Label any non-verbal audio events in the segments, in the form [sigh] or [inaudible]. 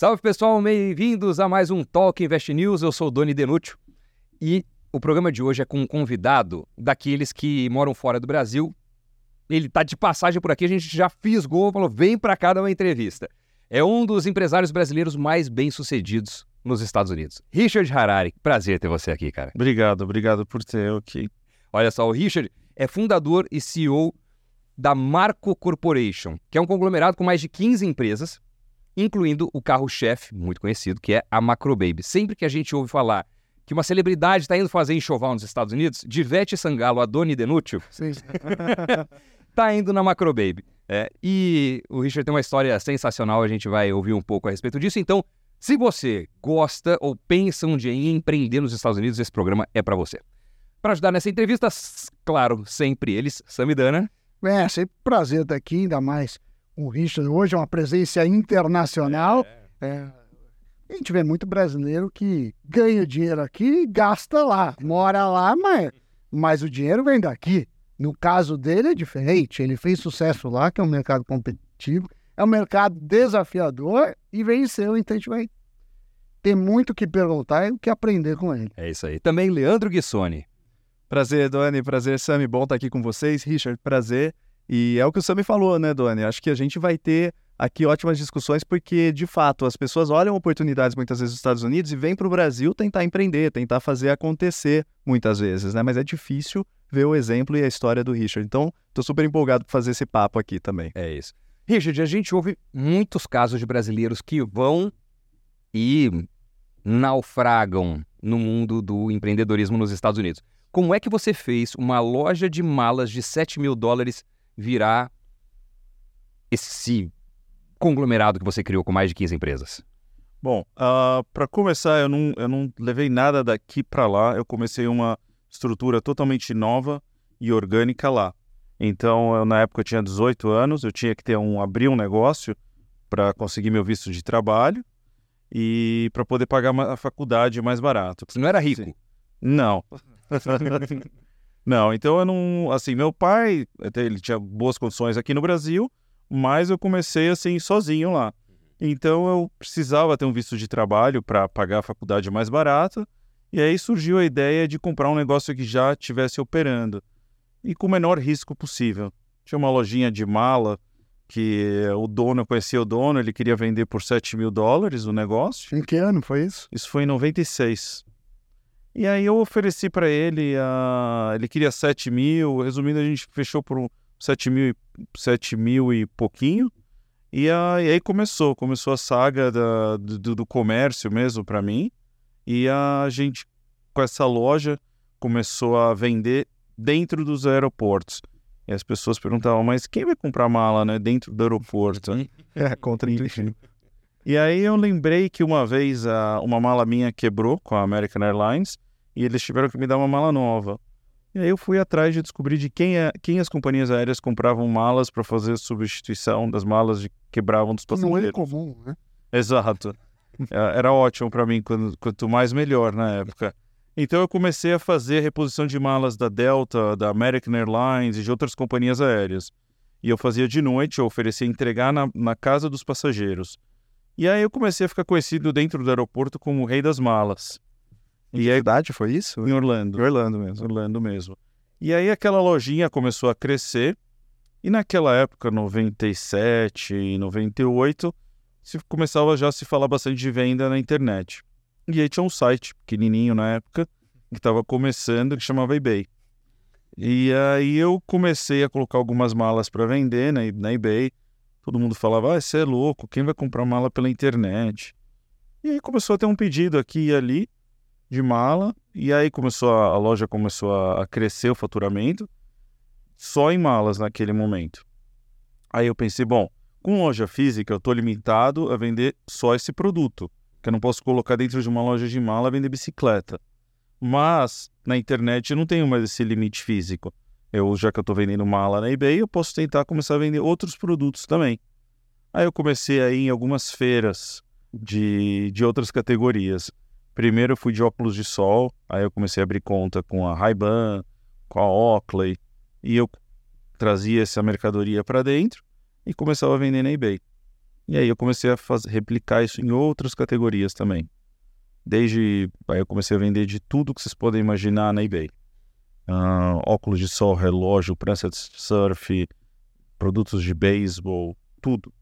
Salve pessoal, bem-vindos a mais um Talk Invest News. Eu sou o Doni Denúcio e o programa de hoje é com um convidado daqueles que moram fora do Brasil. Ele tá de passagem por aqui, a gente já fisgou, falou: vem para cá dar uma entrevista. É um dos empresários brasileiros mais bem-sucedidos nos Estados Unidos. Richard Harari, prazer ter você aqui, cara. Obrigado, obrigado por ter eu aqui. Olha só, o Richard é fundador e CEO da Marco Corporation, que é um conglomerado com mais de 15 empresas, incluindo o carro-chefe, muito conhecido, que é a Macrobaby. Sempre que a gente ouve falar que uma celebridade está indo fazer enxoval nos Estados Unidos, de Vete Sangalo a Doni Denútil, está [laughs] indo na Macrobaby. É, e o Richard tem uma história sensacional, a gente vai ouvir um pouco a respeito disso. Então, se você gosta ou pensa um dia em empreender nos Estados Unidos, esse programa é para você. Para ajudar nessa entrevista, claro, sempre eles, Samidana. É, sempre prazer estar aqui, ainda mais o Richard. Hoje é uma presença internacional. É. É, a gente vê muito brasileiro que ganha dinheiro aqui e gasta lá. Mora lá, mas, mas o dinheiro vem daqui. No caso dele é diferente. Ele fez sucesso lá, que é um mercado competitivo, é um mercado desafiador e venceu. Então a gente vai ter muito o que perguntar e o que aprender com ele. É isso aí. Também Leandro Guissoni. Prazer, Doni. Prazer, Sami. Bom estar aqui com vocês. Richard, prazer. E é o que o Sami falou, né, Doni? Acho que a gente vai ter aqui ótimas discussões porque, de fato, as pessoas olham oportunidades muitas vezes nos Estados Unidos e vêm para o Brasil tentar empreender, tentar fazer acontecer muitas vezes, né? Mas é difícil ver o exemplo e a história do Richard. Então, estou super empolgado por fazer esse papo aqui também. É isso. Richard, a gente ouve muitos casos de brasileiros que vão e naufragam no mundo do empreendedorismo nos Estados Unidos. Como é que você fez uma loja de malas de 7 mil dólares virar esse conglomerado que você criou com mais de 15 empresas? Bom, uh, ah, para começar, eu não, eu não levei nada daqui para lá. Eu comecei uma estrutura totalmente nova e orgânica lá. Então, eu, na época eu tinha 18 anos, eu tinha que ter um abrir um negócio para conseguir meu visto de trabalho e para poder pagar a faculdade mais barato. Você não era rico? Sim. Não. [laughs] não, então eu não. Assim, meu pai, ele tinha boas condições aqui no Brasil, mas eu comecei assim sozinho lá. Então eu precisava ter um visto de trabalho para pagar a faculdade mais barata. E aí surgiu a ideia de comprar um negócio que já estivesse operando e com o menor risco possível. Tinha uma lojinha de mala que o dono, eu conhecia o dono, ele queria vender por 7 mil dólares o negócio. Em que ano foi isso? Isso foi em 96. E aí eu ofereci para ele, uh, ele queria 7 mil, resumindo, a gente fechou por 7 mil, 7 mil e pouquinho. E, uh, e aí começou, começou a saga da, do, do comércio mesmo para mim. E a gente, com essa loja, começou a vender dentro dos aeroportos. E as pessoas perguntavam, mas quem vai comprar mala né, dentro do aeroporto? [laughs] é, contra-intuitivo. E aí eu lembrei que uma vez a, uma mala minha quebrou com a American Airlines e eles tiveram que me dar uma mala nova. E aí eu fui atrás de descobrir de quem, é, quem as companhias aéreas compravam malas para fazer substituição das malas que quebravam dos passageiros. Não é comum, né? Exato. [laughs] É, era ótimo para mim, quando, quanto mais melhor na época. Então eu comecei a fazer reposição de malas da Delta, da American Airlines e de outras companhias aéreas. E eu fazia de noite, eu oferecia entregar na, na casa dos passageiros. E aí eu comecei a ficar conhecido dentro do aeroporto como o rei das malas. Em e aí, idade foi isso? Em Orlando. Em Orlando mesmo. Orlando mesmo. E aí aquela lojinha começou a crescer. E naquela época, 97 e 98, se começava já a se falar bastante de venda na internet. E aí tinha um site pequenininho na época, que estava começando, que chamava eBay. E aí eu comecei a colocar algumas malas para vender na, na eBay. Todo mundo falava, ah, você é louco, quem vai comprar mala pela internet? E aí começou a ter um pedido aqui e ali de mala, e aí começou a, a loja começou a, crescer o faturamento, só em malas naquele momento. Aí eu pensei, bom, com loja física eu estou limitado a vender só esse produto, que eu não posso colocar dentro de uma loja de mala vender bicicleta. Mas na internet eu não tenho mais esse limite físico. Eu, já que eu estou vendendo mala na eBay, eu posso tentar começar a vender outros produtos também. Aí eu comecei a ir em algumas feiras de, de outras categorias. Primeiro eu fui de óculos de sol, aí eu comecei a abrir conta com a Ray-Ban, com a Oakley, e eu trazia essa mercadoria para dentro e começava a vender na eBay. E aí eu comecei a faz... replicar isso em outras categorias também. Desde. Aí eu comecei a vender de tudo que vocês podem imaginar na eBay. Uh, óculos de sol, relógio, prancha de surf, produtos de beisebol, tudo.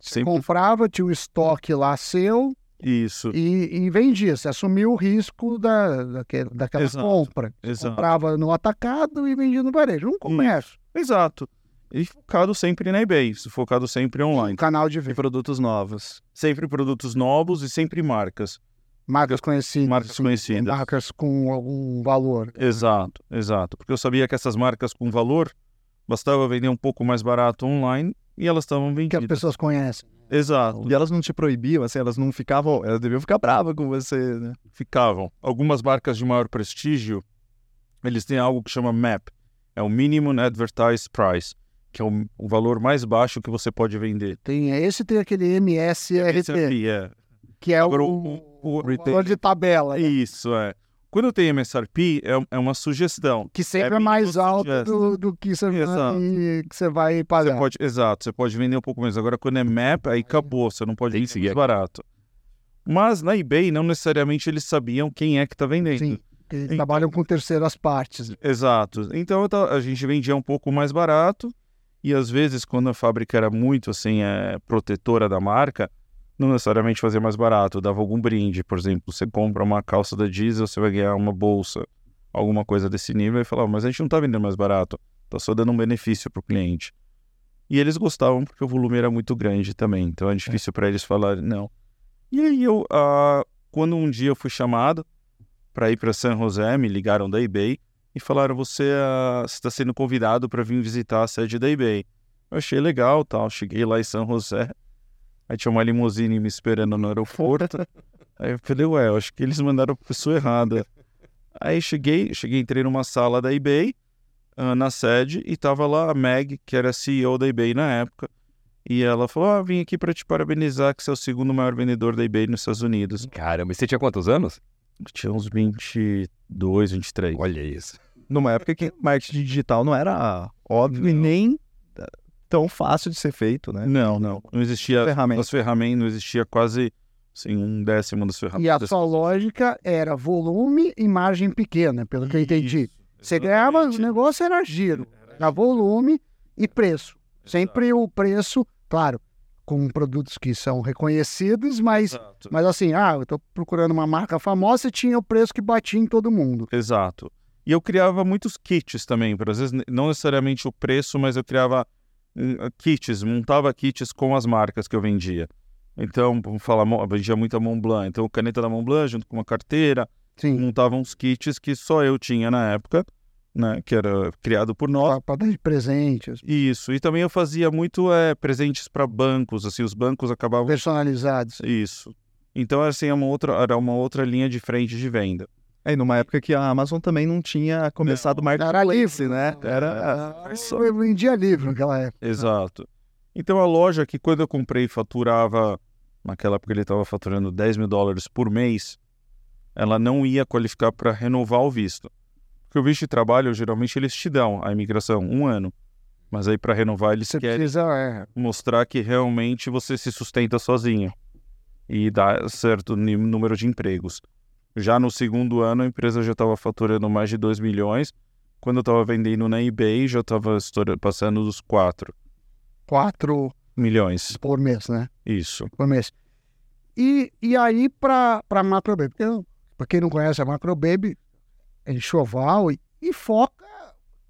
Você comprava, tinha o estoque lá seu. Isso. E, e vendia. Você assumiu o risco da, daquele, daquela Exato. compra. Exato. Comprava no atacado e vendia no varejo. Um comércio. Exato. E focado sempre na eBay, focado sempre online. Um canal de E venda. produtos novos. Sempre produtos novos e sempre marcas. Marcas conhecidas. Marcas conhecidas. Marcas com algum valor. Exato, exato. Porque eu sabia que essas marcas com valor bastava vender um pouco mais barato online e elas estavam Que as vendidas. pessoas conhecem. Exato. E elas não te proibiam, assim, elas não ficavam. Elas deviam ficar bravas com você, né? Ficavam. Algumas marcas de maior prestígio, eles têm algo que chama MAP. É o Minimum Advertised Price, que é o, o valor mais baixo que você pode vender. Tem esse tem aquele Esse aqui é. que é Agora, o, o- o valor de tabela. né? Isso, é. Quando tem MSRP, é, é uma sugestão. Que sempre é, É mais alto do, do que, você vai, que você vai Você pagar. pode, exato, você pode vender um pouco menos. Agora, quando é map, aí acabou, você não pode Tem que vender seguir mais barato. Mas na eBay, não necessariamente eles sabiam quem é que está vendendo. Sim. Eles Então- trabalham com terceiras partes. Exato. Então a gente vendia um pouco mais barato e às vezes quando a fábrica era muito assim é, protetora da marca, não necessariamente fazia mais barato, dava algum brinde, por exemplo, você compra uma calça da Diesel, você vai ganhar uma bolsa, alguma coisa desse nível e falava, mas a gente não tá vendendo mais barato, tá só dando um benefício pro cliente. E eles gostavam porque o volume era muito grande também, então é difícil para eles falarem não. E aí eu, ah, quando um dia eu fui chamado para ir para San José, me ligaram da eBay e falaram: você está sendo convidado para vir visitar a sede da eBay. Eu achei legal, tal. Cheguei lá em São José, aí tinha uma limusine me esperando no aeroporto. aí eu falei: ué, eu acho que eles mandaram a pessoa errada. Aí cheguei, cheguei, entrei numa sala da eBay ah, na sede e tava lá a Meg, que era CEO da eBay na época. E ela falou: Ah, vim aqui para te parabenizar, que você é o segundo maior vendedor da eBay nos Estados Unidos. Caramba, e você tinha quantos anos? Tinha uns 22, 23. Olha isso. Numa época que marketing digital não era óbvio e nem tão fácil de ser feito, né? Não, não. Não existia Ferramenta. as ferramentas, não existia quase assim, um décimo das E a ferramentas. sua lógica era volume e margem pequena, pelo que eu entendi. Você ganhava, o negócio era giro, era volume e preço. Sempre o preço, claro, com produtos que são reconhecidos, mas, Exato. mas assim, ah, eu tô procurando uma marca famosa e tinha o preço que batia em todo mundo. Exato. E eu criava muitos kits também, para às vezes não necessariamente o preço, mas eu criava kits, montava kits com as marcas que eu vendia. Então, vamos falar, vendia muita Montblanc, então caneta da Montblanc junto com uma carteira, Sim, montava uns kits que só eu tinha na época, né, que era criado por nós. para dar de presentes, Isso, e também eu fazia muito é, presentes para bancos, assim, os bancos acabavam personalizados. Isso. Então, assim, é uma outra, era uma outra linha de frente de venda. É, e numa época que a Amazon também não tinha começado o Era marketplace, livre, né? Era Ah, Eu vendia livro naquela época. Exato. Então, a loja que quando eu comprei faturava, naquela época ele estava faturando 10 mil dólares por mês, ela não ia qualificar para renovar o visto. Porque o visto de trabalho, geralmente, eles te dão a imigração, um ano. Mas aí, para renovar, eles Você querem precisa, é, mostrar que realmente você se sustenta sozinho e dá certo número de empregos. Já no segundo ano, a empresa já estava faturando mais de 2 milhões. Quando eu estava vendendo na eBay, já estava passando dos 4 quatro milhões. por mês, né? Isso. por mês. E, e aí, para a Macro Baby, porque, para quem não conhece a Macro Baby, é enxoval e, e foca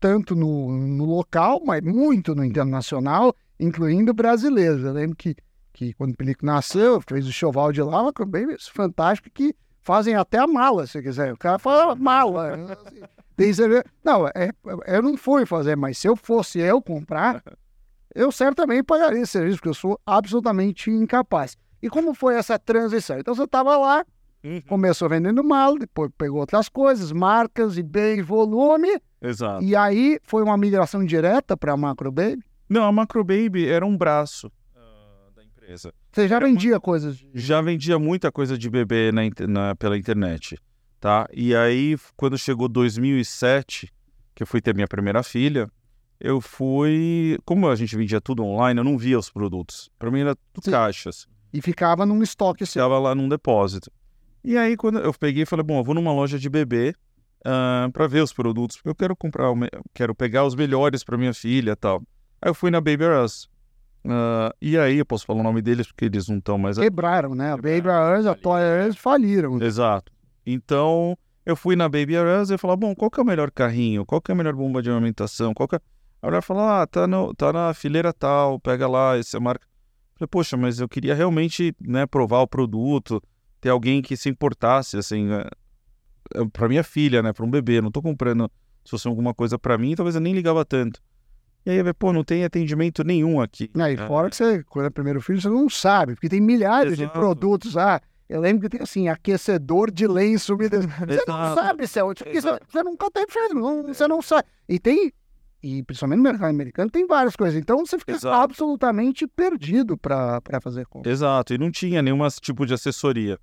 tanto no, no local, mas muito no internacional, incluindo brasileiros. Eu lembro que, que quando o Pelico nasceu, fez o enxoval de lá, a Macro Baby, é fantástico, que fazem até a mala, se quiser. O cara fala mala. [laughs] assim, tem cerveja. Não, é, eu não fui fazer, mas se eu fosse eu comprar, eu certamente pagaria esse serviço, porque eu sou absolutamente incapaz. E como foi essa transição? Então você estava lá, começou vendendo mal, depois pegou outras coisas, marcas, eBay, volume, Exato. e aí foi uma migração direta para a Macro Baby. Não, a Macro Baby era um braço ah, empresa. Você já vendia coisas. de- Já vendia muita coisa de bebê na, na- pela internet, tá? E aí, quando chegou 2007, que eu fui ter minha primeira filha, eu fui. Como a gente vendia tudo online, eu não via os produtos. Para mim era tudo Sim. caixas. E ficava num estoque seu. Ficava lá num depósito. E aí, quando eu peguei e falei, bom, eu vou numa loja de bebê para ver os produtos, porque eu quero comprar, quero pegar os melhores para minha filha e tal. Aí eu fui na Baby Us. Ah, e aí, eu posso falar o nome deles porque eles não estão mais Quebraram, né? A Baby Us, a Toy Us faliram. Exato. Então, eu fui na Baby Us e falei, bom, qual que é o melhor carrinho? Qual que é a melhor bomba de amamentação? Qual que é... A mulher falou, ah, tá, no, tá na fileira tal, pega lá, essa é a marca. Eu falei, poxa, mas eu queria realmente, né, provar o produto, ter alguém que se importasse, assim, é, é, pra minha filha, né, pra um bebê. Não tô comprando, se fosse alguma coisa pra mim, talvez eu nem ligava tanto. E aí, pô, não tem atendimento nenhum aqui. Né? E fora que você, quando é primeiro filho, você não sabe, porque tem milhares de Exato. produtos. Ah, eu lembro que tem assim, aquecedor de lenço umedecido. [laughs] Você não sabe é porque você, você nunca feito, não- você não sabe. E tem, e principalmente no mercado americano, tem várias coisas. Então você fica Exato. absolutamente perdido para fazer compra. Exato, e não tinha nenhum tipo de assessoria.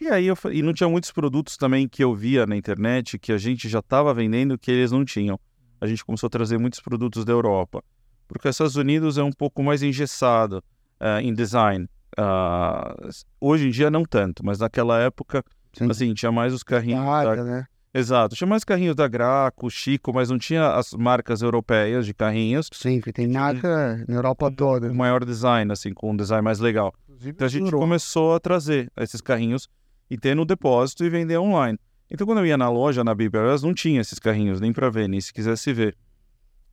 E aí eu e não tinha muitos produtos também que eu via na internet que a gente já estava vendendo que eles não tinham. A gente começou a trazer muitos produtos da Europa, porque os Estados Unidos é um pouco mais engessado eh, em design. Ah, hoje em dia não tanto, mas naquela época, Sim. assim, tinha mais os carrinhos. Nada, da- né? Exato, tinha mais carrinhos da Graco, Chico, mas não tinha as marcas europeias de carrinhos. Sim, porque tem marca na Europa toda. O maior design, assim, com um design mais legal. Então a gente Durou. começou a trazer esses carrinhos e ter no depósito e vender online. Então quando eu ia na loja, na Biberas, não tinha esses carrinhos nem para ver, nem se quisesse ver.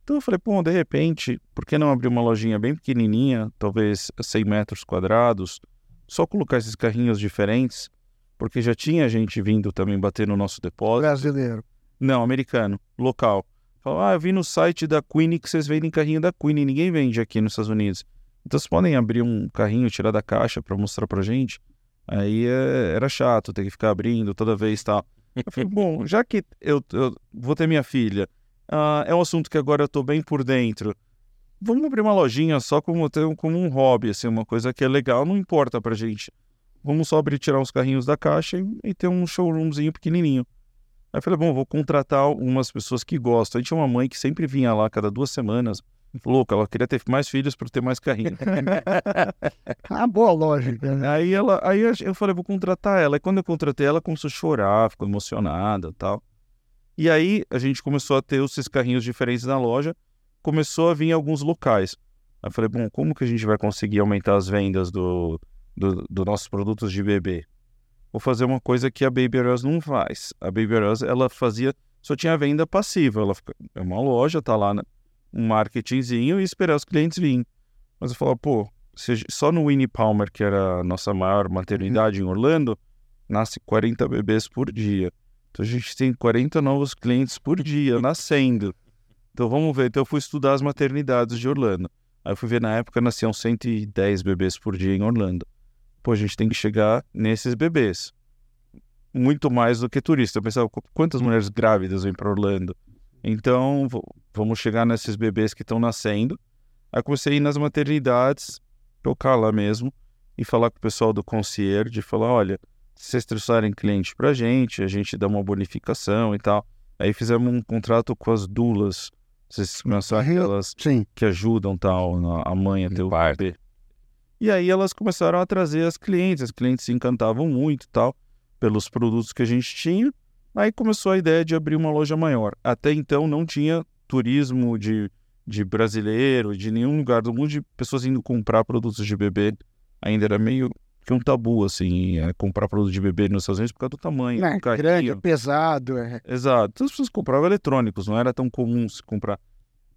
Então eu falei, pô, de repente, por que não abrir uma lojinha bem pequenininha, talvez 100 metros quadrados, só colocar esses carrinhos diferentes, porque já tinha gente vindo também bater no nosso depósito. brasileiro. Não, americano, local. Falou, ah, eu vi no site da Queen que vocês vendem carrinho da Queen e ninguém vende aqui nos Estados Unidos. Então vocês podem abrir um carrinho, tirar da caixa para mostrar pra gente? Aí é, era chato ter que ficar abrindo toda vez e tal. Eu falei, bom, já que eu, eu vou ter minha filha, ah, é um assunto que agora eu tô bem por dentro. Vamos abrir uma lojinha só como, como um hobby, assim, uma coisa que é legal, não importa pra gente. Vamos só abrir, tirar uns carrinhos da caixa e, e ter um showroomzinho pequenininho. Aí eu falei, bom, vou contratar algumas pessoas que gostam. Aí tinha uma mãe que sempre vinha lá cada duas semanas. Louca, ela queria ter mais filhos para ter mais carrinho. [laughs] Ah, boa lógica. né? aí ela, aí eu- falei, vou contratar ela. E quando eu contratei ela, começou a chorar, ficou emocionada e tal. E aí a gente começou a ter esses carrinhos diferentes na loja, começou a vir alguns locais. Aí eu falei, bom, como que a gente vai conseguir aumentar as vendas do, do, dos nossos produtos de bebê? Vou fazer uma coisa que a Baby R Us não faz. A Baby R Us, ela fazia, só tinha venda passiva. Ela é uma loja, tá lá, né, um marketingzinho e esperar os clientes virem. Mas eu falava, pô, só no Winnie Palmer, que era a nossa maior maternidade em Orlando, nasce 40 bebês por dia. Então a gente tem 40 novos clientes por dia nascendo. Então vamos ver. Então eu fui estudar as maternidades de Orlando. Aí eu fui ver na época nasciam 110 bebês por dia em Orlando. Pô, a gente tem que chegar nesses bebês. Muito mais do que turista. Eu pensava, qu- quantas mulheres grávidas vêm para Orlando? Então, vamos chegar nesses bebês que estão nascendo. Aí comecei a ir nas maternidades, tocar lá mesmo, e falar com o pessoal do concierge, falar, olha, se vocês trouxerem cliente pra gente, a gente dá uma bonificação e tal. Aí fizemos um contrato com as dulas. Vocês conhecem aquelas Sim. que ajudam tal a mãe a ter o parto. bebê. E aí elas começaram a trazer as clientes, as clientes se encantavam muito tal pelos produtos que a gente tinha. Aí começou a ideia de abrir uma loja maior. Até então não tinha turismo de, de brasileiro, de nenhum lugar do mundo de pessoas indo comprar produtos de bebê. Ainda era meio que um tabu assim, é, comprar produto de bebê nos Estados Unidos por causa do tamanho, É, do grande, é pesado. É. Exato. Então as pessoas compravam eletrônicos, não era tão comum se comprar.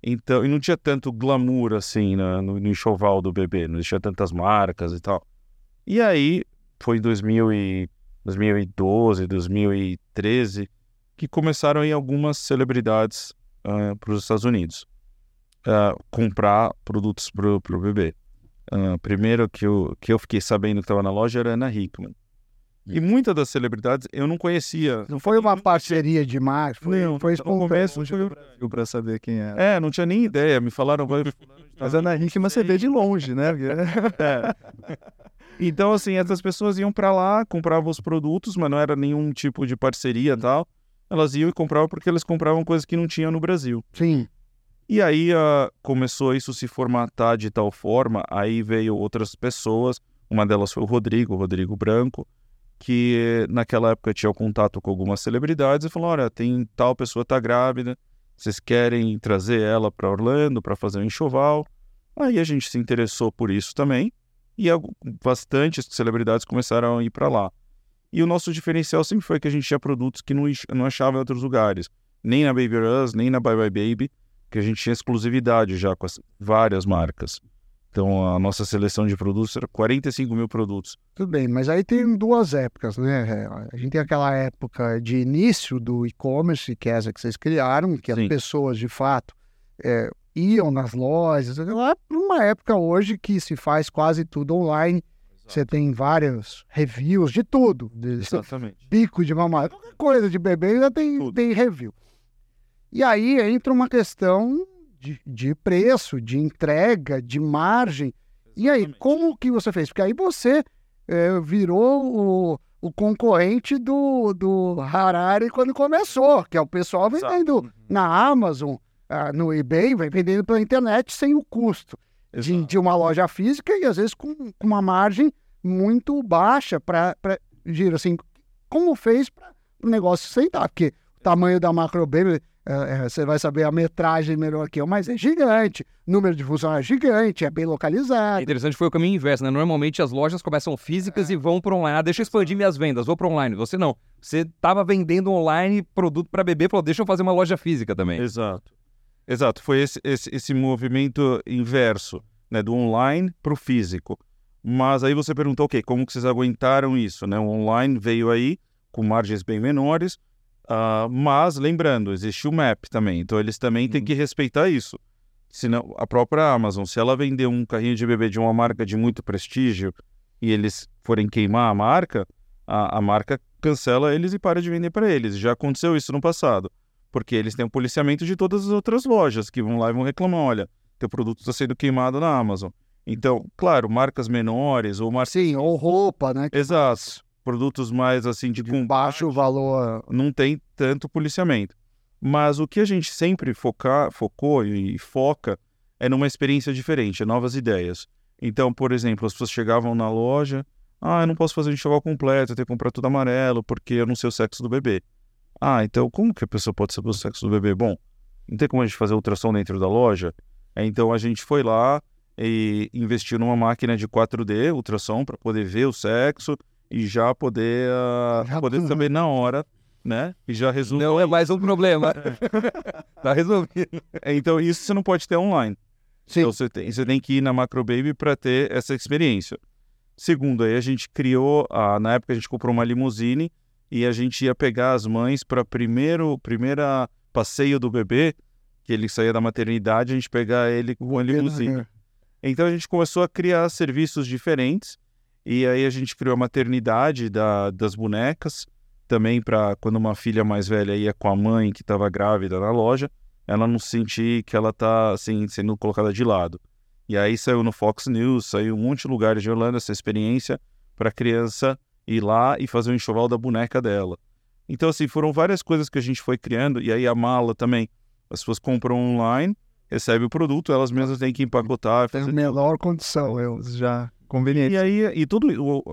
Então, e não tinha tanto glamour assim na- no, no enxoval do bebê, não tinha tantas marcas e tal. E aí, foi em 2000 e, 2012, 2013, que começaram aí algumas celebridades para os Estados Unidos ah, comprar produtos para o bebê. Ah, primeiro que eu, que eu fiquei sabendo que estava na loja era Ana Hickman. E muitas das celebridades eu não conhecia. Não foi uma parceria de marketing, foi, Não, foi no começo foi... Viu pra saber quem era. É, não tinha nem ideia. Me falaram. Mas Ana Hickman você vê de longe, né? [laughs] É. [laughs] Então, assim, essas pessoas iam pra lá, compravam os produtos, mas não era nenhum tipo de parceria e tal. Elas iam e compravam porque eles compravam coisas que não tinha no Brasil. Sim. E aí ah, começou isso se formatar de tal forma, aí veio outras pessoas, uma delas foi o Rodrigo, o Rodrigo Branco, que naquela época tinha o contato com algumas celebridades e falou: olha, tem tal pessoa tá grávida, vocês querem trazer ela para Orlando para fazer um enxoval? Aí a gente se interessou por isso também e bastantes celebridades começaram a ir para lá. E o nosso diferencial sempre foi que a gente tinha produtos que não, não achava em outros lugares, nem na Baby Us, nem na Bye Bye Baby, que a gente tinha exclusividade já com as várias marcas. Então a nossa seleção de produtos era 45 mil produtos. Tudo bem, mas aí tem duas épocas, né? A gente tem aquela época de início do e-commerce, que é essa que vocês criaram, que Sim. as pessoas de fato é, iam nas lojas, lá uma época hoje que se faz quase tudo online. Exato. Você tem vários reviews de tudo. De Exatamente. Bico de mamãe, qualquer coisa de bebê ainda tem, tem review. E aí entra uma questão de, de preço, de entrega, de margem. Exatamente. E aí, como que você fez? Porque aí você é, virou o, o concorrente do, do Harari quando começou, que é o pessoal vendendo uhum. na Amazon, ah, no eBay, vai vendendo pela internet sem o custo de, de, uma loja física e às vezes com, com uma margem muito baixa para giro. Assim, como fez para o negócio sentar? Porque o tamanho da Macro Baby é, é, você vai saber a metragem melhor que eu, mas é gigante, número de funcionários é gigante, é bem localizado. É interessante foi o caminho inverso, né? Normalmente as lojas começam físicas é. e vão para online. Ah, deixa eu expandir minhas vendas, vou para online. Você não. Você estava vendendo online produto para bebê, falou, deixa eu fazer uma loja física também. Exato. Exato, foi esse, esse, esse movimento inverso, né? Do online para o físico. Mas aí você perguntou, ok, como que vocês aguentaram isso, né? O online veio aí com margens bem menores, Uh, mas, lembrando, existe o MAP também, então eles também têm uhum. que respeitar isso. Senão, a própria Amazon, se ela vender um carrinho de bebê de uma marca de muito prestígio e eles forem queimar a marca, a, a marca cancela eles e para de vender para eles. Já aconteceu isso no passado, porque eles têm o um policiamento de todas as outras lojas que vão lá e vão reclamar: olha, teu produto está sendo queimado na Amazon. Então, claro, marcas menores ou marcas. Sim, ou roupa, né? Exato produtos mais assim de, de baixo valor, não tem tanto policiamento. Mas o que a gente sempre foca, focou e foca é numa experiência diferente, é novas ideias. Então, por exemplo, as pessoas chegavam na loja, ah, eu não posso fazer um enxoval completo, eu tenho que comprar tudo amarelo porque eu não sei o sexo do bebê. Ah, então como que a pessoa pode saber o sexo do bebê? Bom, não tem como a gente fazer ultrassom dentro da loja. Então a gente foi lá e investiu numa máquina de 4D ultrassom para poder ver o sexo e já poder, uh, [laughs] já poder saber na hora, né? E já resolver. Não é mais um problema. [laughs] tá resolvido. Então, isso você não pode ter online. Sim. Então, você tem, você tem que ir na Macrobaby para ter essa experiência. Segundo, aí a gente criou, uh, na época a gente comprou uma limusine e a gente ia pegar as mães para primeiro primeira passeio do bebê, que ele saía da maternidade, a gente pegar ele com a limusine. Então a gente começou a criar serviços diferentes e aí a gente criou a maternidade da, das bonecas, também para quando uma filha mais velha ia com a mãe que estava grávida na loja, ela não sentir que ela está assim, sendo colocada de lado. E aí saiu no Fox News, saiu um monte de lugares de Orlando essa experiência para a criança ir lá e fazer o um enxoval da boneca dela. Então, assim, foram várias coisas que a gente foi criando, e aí a mala também. As pessoas compram online, recebem o produto, elas mesmas têm que empacotar. Tem a melhor condição, eu já Conveniente. E aí, e tudo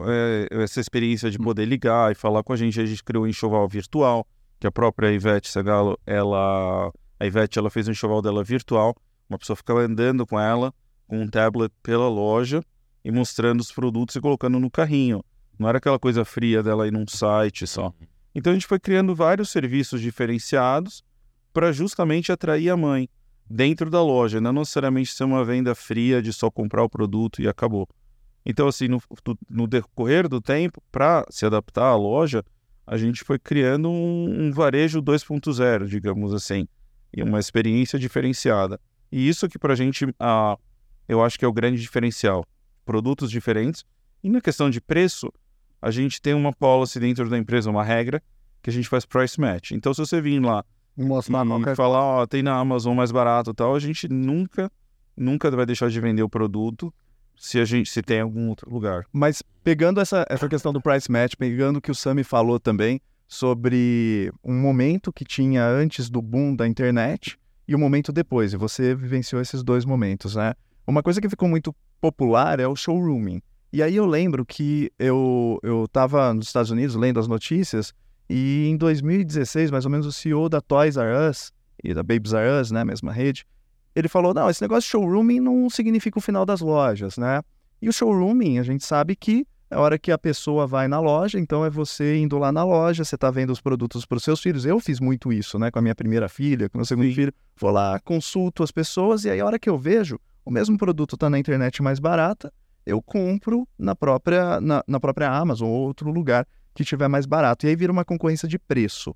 é, essa experiência de poder ligar e falar com a gente, a gente criou um enxoval virtual, que a própria Ivete Sagalo, ela, a Ivete, ela fez um enxoval dela virtual, uma pessoa ficava andando com ela, com um tablet pela loja e mostrando os produtos e colocando no carrinho. Não era aquela coisa fria dela ir num site só. Uhum. Então a gente foi criando vários serviços diferenciados para justamente atrair a mãe dentro da loja, não necessariamente ser uma venda fria de só comprar o produto e acabou. Então, assim, no, no decorrer do tempo, para se adaptar à loja, a gente foi criando um, um varejo 2.0, digamos assim, e uma experiência diferenciada. E isso que para a gente, eu acho que é o grande diferencial. Produtos diferentes. E na questão de preço, a gente tem uma policy dentro da empresa, uma regra, que a gente faz price match. Então, se você vir lá Mostrar e falar, ó, tem na Amazon mais barato e tal, a gente nunca, nunca vai deixar de vender o produto se a gente se tem algum outro lugar. Mas pegando essa, essa questão do price match, pegando o que o Sami falou também sobre um momento que tinha antes do boom da internet e o momento depois. E você vivenciou esses dois momentos, né? Uma coisa que ficou muito popular é o showrooming. E aí eu lembro que eu eu estava nos Estados Unidos lendo as notícias e em 2016, mais ou menos, o CEO da Toys R Us e da Babies R Us, né, mesma rede, ele falou: não, esse negócio de showrooming não significa o final das lojas, né? E o showrooming, a gente sabe que é a hora que a pessoa vai na loja, então é você indo lá na loja, você está vendo os produtos para os seus filhos. Eu fiz muito isso, né? Com a minha primeira filha, com o meu segundo Sim. filho. Vou lá, consulto as pessoas, e aí a hora que eu vejo, o mesmo produto está na internet mais barata, eu compro na própria, na, na própria Amazon ou outro lugar que tiver mais barato. E aí vira uma concorrência de preço.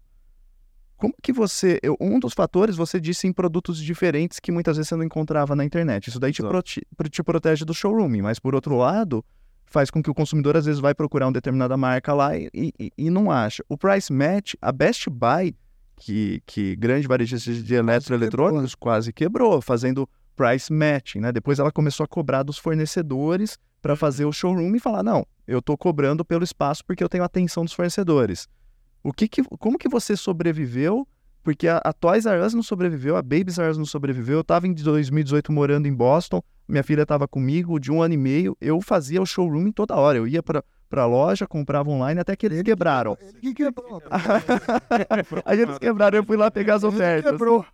Como que você. Eu, um dos fatores você disse em produtos diferentes que muitas vezes você não encontrava na internet. Isso daí te, prote, te protege do showroom, mas por outro lado, faz com que o consumidor às vezes vai procurar uma determinada marca lá e, e, e não acha. O price match, a Best Buy, que, que grande varejista de eletroeletrônicos, quase quebrou, fazendo price matching, né? Depois ela começou a cobrar dos fornecedores para fazer o showroom e falar, não, eu estou cobrando pelo espaço porque eu tenho a atenção dos fornecedores. O que, que como que você sobreviveu? Porque a, a, Toys R Us não sobreviveu, a Babies R Us não sobreviveu. Eu estava em 2018 morando em Boston, minha filha estava comigo de um ano e meio. Eu fazia o showroom toda hora. Eu ia para a loja, comprava online até que eles ele quebraram. Ele que quebrou. [laughs] Aí eles quebraram, eu fui lá pegar as ofertas. Ele quebrou.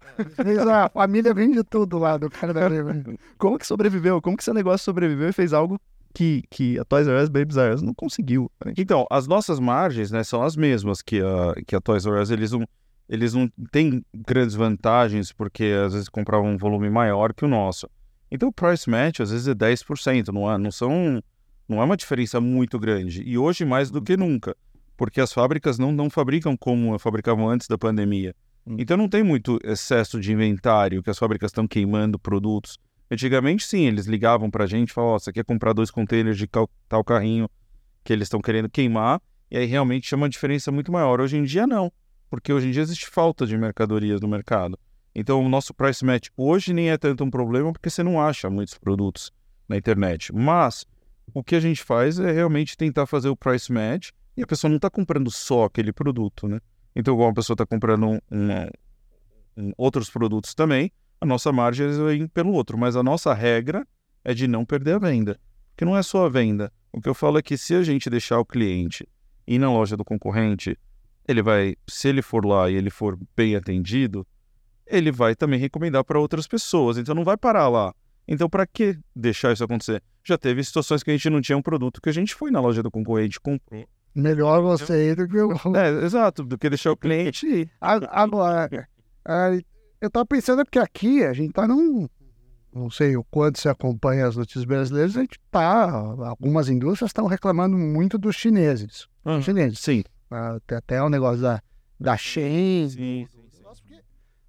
a família vende tudo lá do cara da [laughs] Como que sobreviveu? Como que seu negócio sobreviveu e fez algo que, que a Toys R Us, Babies R Us não conseguiu. Então, as nossas margens, né, são as mesmas que a, que a Toys R Us. Eles não, eles não têm grandes vantagens porque às vezes compravam um volume maior que o nosso. Então, o price match às vezes é 10%, não é, não são, não é uma diferença muito grande. E hoje mais do que nunca, porque as fábricas não, não fabricam como fabricavam antes da pandemia. Hum. Então, não tem muito excesso de inventário que as fábricas estão queimando produtos. Antigamente, sim, eles ligavam para a gente e falavam: oh, você quer comprar dois containers de tal carrinho que eles estão querendo queimar, e aí realmente chama uma diferença muito maior. Hoje em dia, não, porque hoje em dia existe falta de mercadorias no mercado. Então, o nosso price match hoje nem é tanto um problema, porque você não acha muitos produtos na internet. Mas o que a gente faz é realmente tentar fazer o price match e a pessoa não está comprando só aquele produto, né? Então, igual a pessoa está comprando um, um, outros produtos também, a nossa margem vem pelo outro, mas a nossa regra é de não perder a venda. Porque não é só a venda. O que eu falo é que se a gente deixar o cliente ir na loja do concorrente, ele vai, se ele for lá e ele for bem atendido, ele vai também recomendar para outras pessoas. Então não vai parar lá. Então para que deixar isso acontecer? Já teve situações que a gente não tinha um produto que a gente foi na loja do concorrente comprou. Melhor você ir do que eu. É, exato, do que deixar o cliente ir. [laughs] Agora, eu estava pensando porque aqui a gente está num. Não sei o quanto você acompanha as notícias brasileiras, a gente está. Algumas indústrias estão reclamando muito dos chineses. Uhum, chineses. Sim. Ah, tem até o negócio da, da Shein. Sim, sim, sim.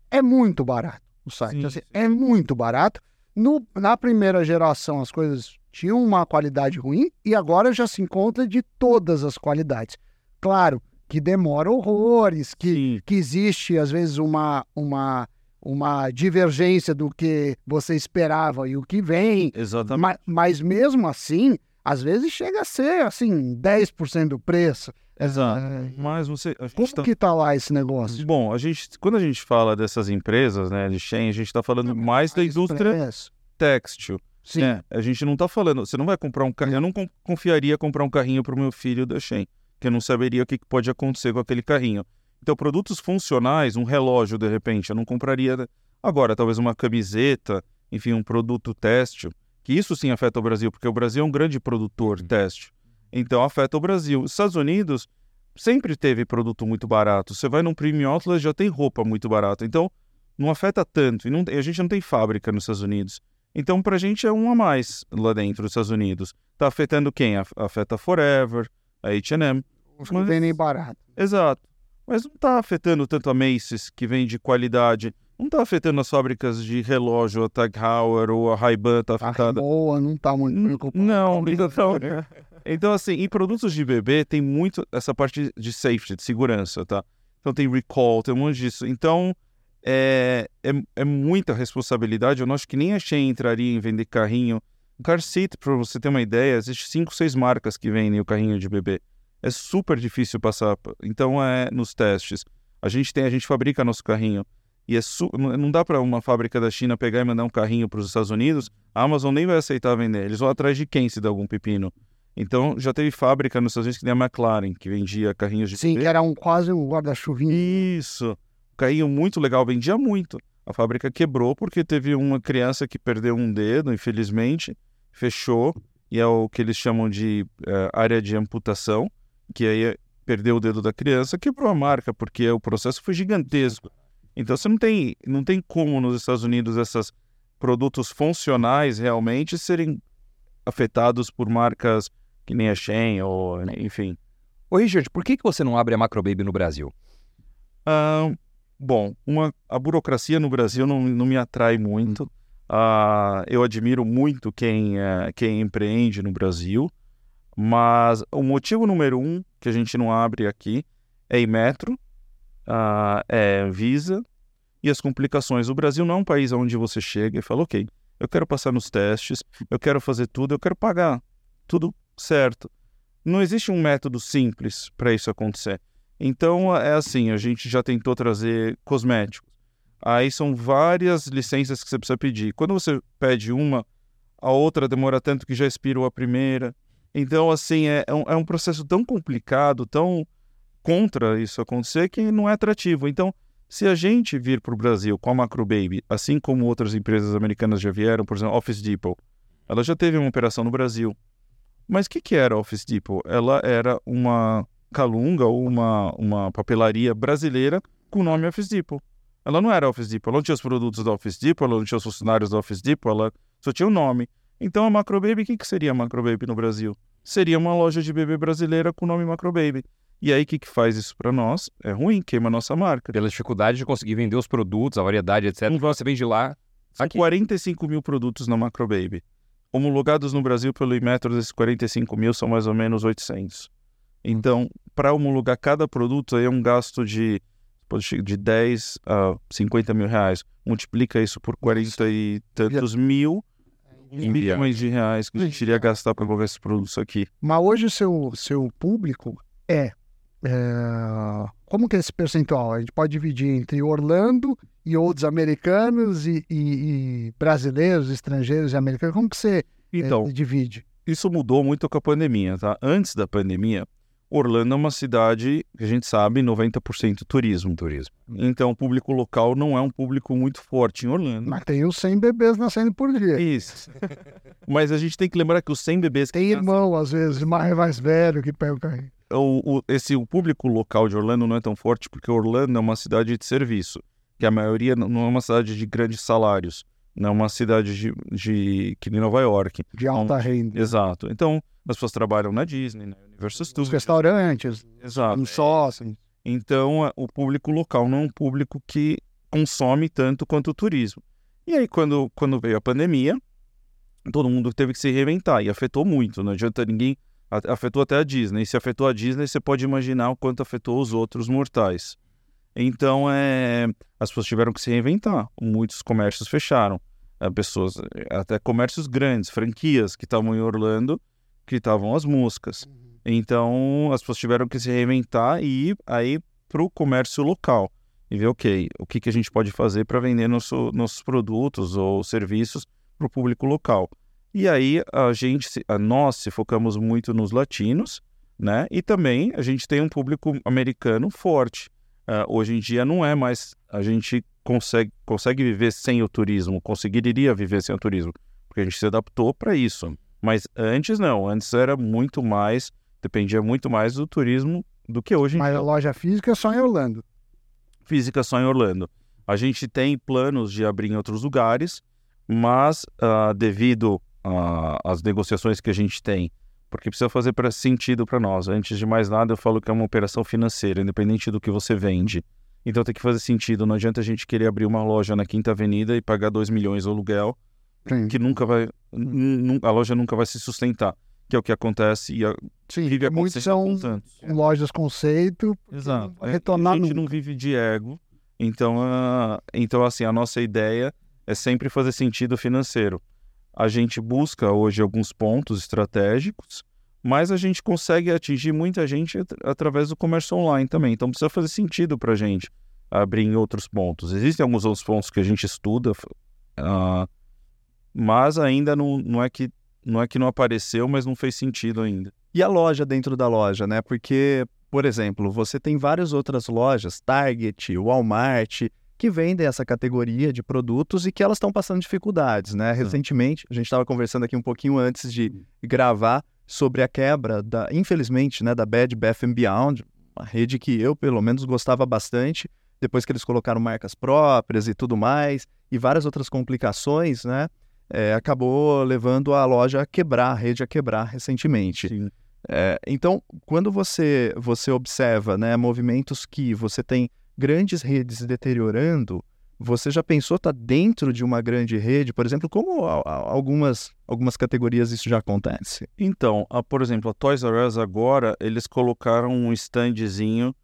É muito barato o site. Sim, assim, sim. É muito barato. No, na primeira geração as coisas tinham uma qualidade ruim e agora já se encontra de todas as qualidades. Claro que demora horrores, que, que existe às vezes uma, uma uma divergência do que você esperava e o que vem. Exatamente. Mas, mas mesmo assim, às vezes chega a ser assim, 10% do preço. Exato. É... Mas você. Como tá... que tá lá esse negócio? Bom, a gente, quando a gente fala dessas empresas, né, de Shen, a gente está falando mais da indústria têxtil. Sim. Né? A gente não está falando. Você não vai comprar um carrinho. Eu não confiaria comprar um carrinho para o meu filho da Shen, que eu não saberia o que pode acontecer com aquele carrinho. Então, produtos funcionais, um relógio, de repente, eu não compraria. Agora, talvez uma camiseta, enfim, um produto têxtil, que isso sim afeta o Brasil, porque o Brasil é um grande produtor uhum. têxtil. Então, afeta o Brasil. Os Estados Unidos sempre teve produto muito barato. Você vai num premium outlet, já tem roupa muito barata. Então, não afeta tanto. E não, a gente não tem fábrica nos Estados Unidos. Então, para a gente é um a mais lá dentro dos Estados Unidos. Está afetando quem? Afeta a Forever, a H&M. Os que vendem barato. Exato mas não está afetando tanto a Macy's, que vem de qualidade. Não está afetando as fábricas de relógio, a Tag Heuer ou a Ray-Ban está afetada. Boa, não está muito preocupada. Não, então, [laughs] então, assim, em produtos de bebê tem muito essa parte de safety, de segurança, tá? Então tem recall, tem um monte disso. Então, é, é, é muita responsabilidade. Eu não acho que nem a Shein entraria em vender carrinho. Car seat, para você ter uma ideia, existe cinco, seis marcas que vendem o carrinho de bebê é super difícil passar. Então, é nos testes. A gente tem, a gente fabrica nosso carrinho. e é su... não dá para uma fábrica da China pegar e mandar um carrinho para os Estados Unidos, a Amazon nem vai aceitar vender. Eles vão atrás de quem se der algum pepino. Então, já teve fábrica nos Estados Unidos que nem a McLaren, que vendia carrinhos de Sim, bebê. que era um, quase um guarda-chuvinho. Isso. Carrinho muito legal, vendia muito. A fábrica quebrou porque teve uma criança que perdeu um dedo, infelizmente, fechou, e é o que eles chamam de eh, área de amputação, que aí perdeu o dedo da criança, quebrou a marca, porque o processo foi gigantesco. Então você não tem, não tem como nos Estados Unidos esses produtos funcionais realmente serem afetados por marcas que nem a Shein ou enfim. Ô, Richard, por que, que você não abre a Macrobaby no Brasil? Ah, bom, uma, a burocracia no Brasil não, não me atrai muito. Ah, eu admiro muito quem, eh, quem empreende no Brasil, mas o motivo número um que a gente não abre aqui é Imetro, ah, é Visa e as complicações. O Brasil não é um país onde você chega e fala, ok, eu quero passar nos testes, eu quero fazer tudo, eu quero pagar tudo certo. Não existe um método simples para isso acontecer. Então é assim, a gente já tentou trazer cosméticos. Aí são várias licenças que você precisa pedir. Quando você pede uma, a outra demora tanto que já expirou a primeira. Então, assim, é, é um, é um processo tão complicado, tão contra isso acontecer, que não é atrativo. Então, se a gente vir para o Brasil com a Macrobaby, assim como outras empresas americanas já vieram, por exemplo, Office Depot, ela já teve uma operação no Brasil. Mas o que, que era a Office Depot? Ela era uma calunga ou uma, uma papelaria brasileira com o nome Office Depot. Ela não era Office Depot, ela não tinha os produtos da Office Depot, ela não tinha os funcionários da Office Depot, ela só tinha o nome. Então a Macrobaby, o que, que seria a Macrobaby no Brasil? Seria uma loja de bebê brasileira com o nome Macrobaby. E aí o que, que faz isso para nós? É ruim, queima a nossa marca. Pela dificuldade de conseguir vender os produtos, a variedade, etc. Não Você vende lá. Aqui. 45 mil produtos na Macrobaby. Homologados no Brasil pelo Imetro, desses 45 mil são mais ou menos 800. Então, para homologar cada produto, aí é um gasto de, de 10 a 50 mil reais. Multiplica isso por 40 e tantos mil milhões de reais que a gente iria gastar para colocar esses produtos aqui. Mas hoje o seu, seu público é, é, Como que é esse percentual? A gente pode dividir entre Orlando e outros americanos e, e- e brasileiros, estrangeiros e americanos. Como que você é, Então, divide? isso mudou muito com a pandemia, tá? Antes da pandemia, Orlando é uma cidade que a gente sabe 90% turismo. Turismo. Então, o público local não é um público muito forte em Orlando. Mas tem os 100 bebês nascendo por dia. Isso. Mas a gente tem que lembrar que os 100 bebês Tem nascem- irmão, às vezes, mais, mais velho que pega o carrinho. o, o- esse, o público local de Orlando não é tão forte porque Orlando é uma cidade de serviço, que a maioria não é uma cidade de grandes salários, não é uma cidade de, de que nem Nova York. De alta renda. Exato. Então, as pessoas trabalham na Disney, na Universal Os Studios. restaurantes, Exato. os sócios. Então, o público local não é um público que consome tanto quanto o turismo. E aí, quando, quando veio a pandemia, todo mundo teve que se reinventar e afetou muito. Não adianta ninguém. Afetou até a Disney. E se afetou a Disney, você pode imaginar o quanto afetou os outros mortais. Então, é, as pessoas tiveram que se reinventar. Muitos comércios fecharam. É, pessoas, até comércios grandes, franquias que estavam em Orlando, que estavam as moscas. Então, as pessoas tiveram que se reinventar e ir aí para o comércio local e ver, ok, o que, que a gente pode fazer para vender nosso, nossos produtos ou serviços para o público local. E aí, a gente, a nós se focamos muito nos latinos, né? E também a gente tem um público americano forte. Ah, hoje em dia não é mais, a gente consegue, consegue viver sem o turismo, conseguiria viver sem o turismo, porque a gente se adaptou para isso. Mas antes não, antes era muito mais, dependia muito mais do turismo do que hoje em Mas a loja física é só em Orlando. física só em Orlando. A gente tem planos de abrir em outros lugares, mas ah, devido ah, às negociações que a gente tem, porque precisa fazer sentido para nós. Antes de mais nada, eu falo que é uma operação financeira, independente do que você vende. Então tem que fazer sentido. Não adianta a gente querer abrir uma loja na Quinta Avenida e pagar 2 milhões de aluguel, Sim. que nunca vai. A loja nunca vai se sustentar, que é o que acontece e a, Sim, vive muitos são com lojas conceito. Exato. retornar a gente nunca. não vive de ego. Então, ah, então, assim, a nossa ideia é sempre fazer sentido financeiro. A gente busca hoje alguns pontos estratégicos, mas a gente consegue atingir muita gente at- através do comércio online também. Então, precisa fazer sentido para a gente. abrir em outros pontos. Existem alguns outros pontos que a gente estuda, uh, mas ainda não, não, é que, não é que não apareceu, mas não fez sentido ainda. E a loja dentro da loja, né? Porque, por exemplo, você tem várias outras lojas, Target, Walmart, que vendem essa categoria de produtos e que elas estão passando dificuldades, né? Recentemente, a gente estava conversando aqui um pouquinho antes de gravar sobre a quebra da, infelizmente, né, da Bed Bath Beyond, uma rede que eu pelo menos gostava bastante, depois que eles colocaram marcas próprias e tudo mais, e várias outras complicações, né? É, acabou levando a loja a quebrar, a rede a quebrar recentemente. É, então, quando você, você observa né, movimentos que você tem grandes redes deteriorando, você já pensou estar tá dentro de uma grande rede, por exemplo, como a, a, algumas, algumas categorias isso já acontece? Então, a, por exemplo, a Toys R Us agora, eles colocaram um standzinho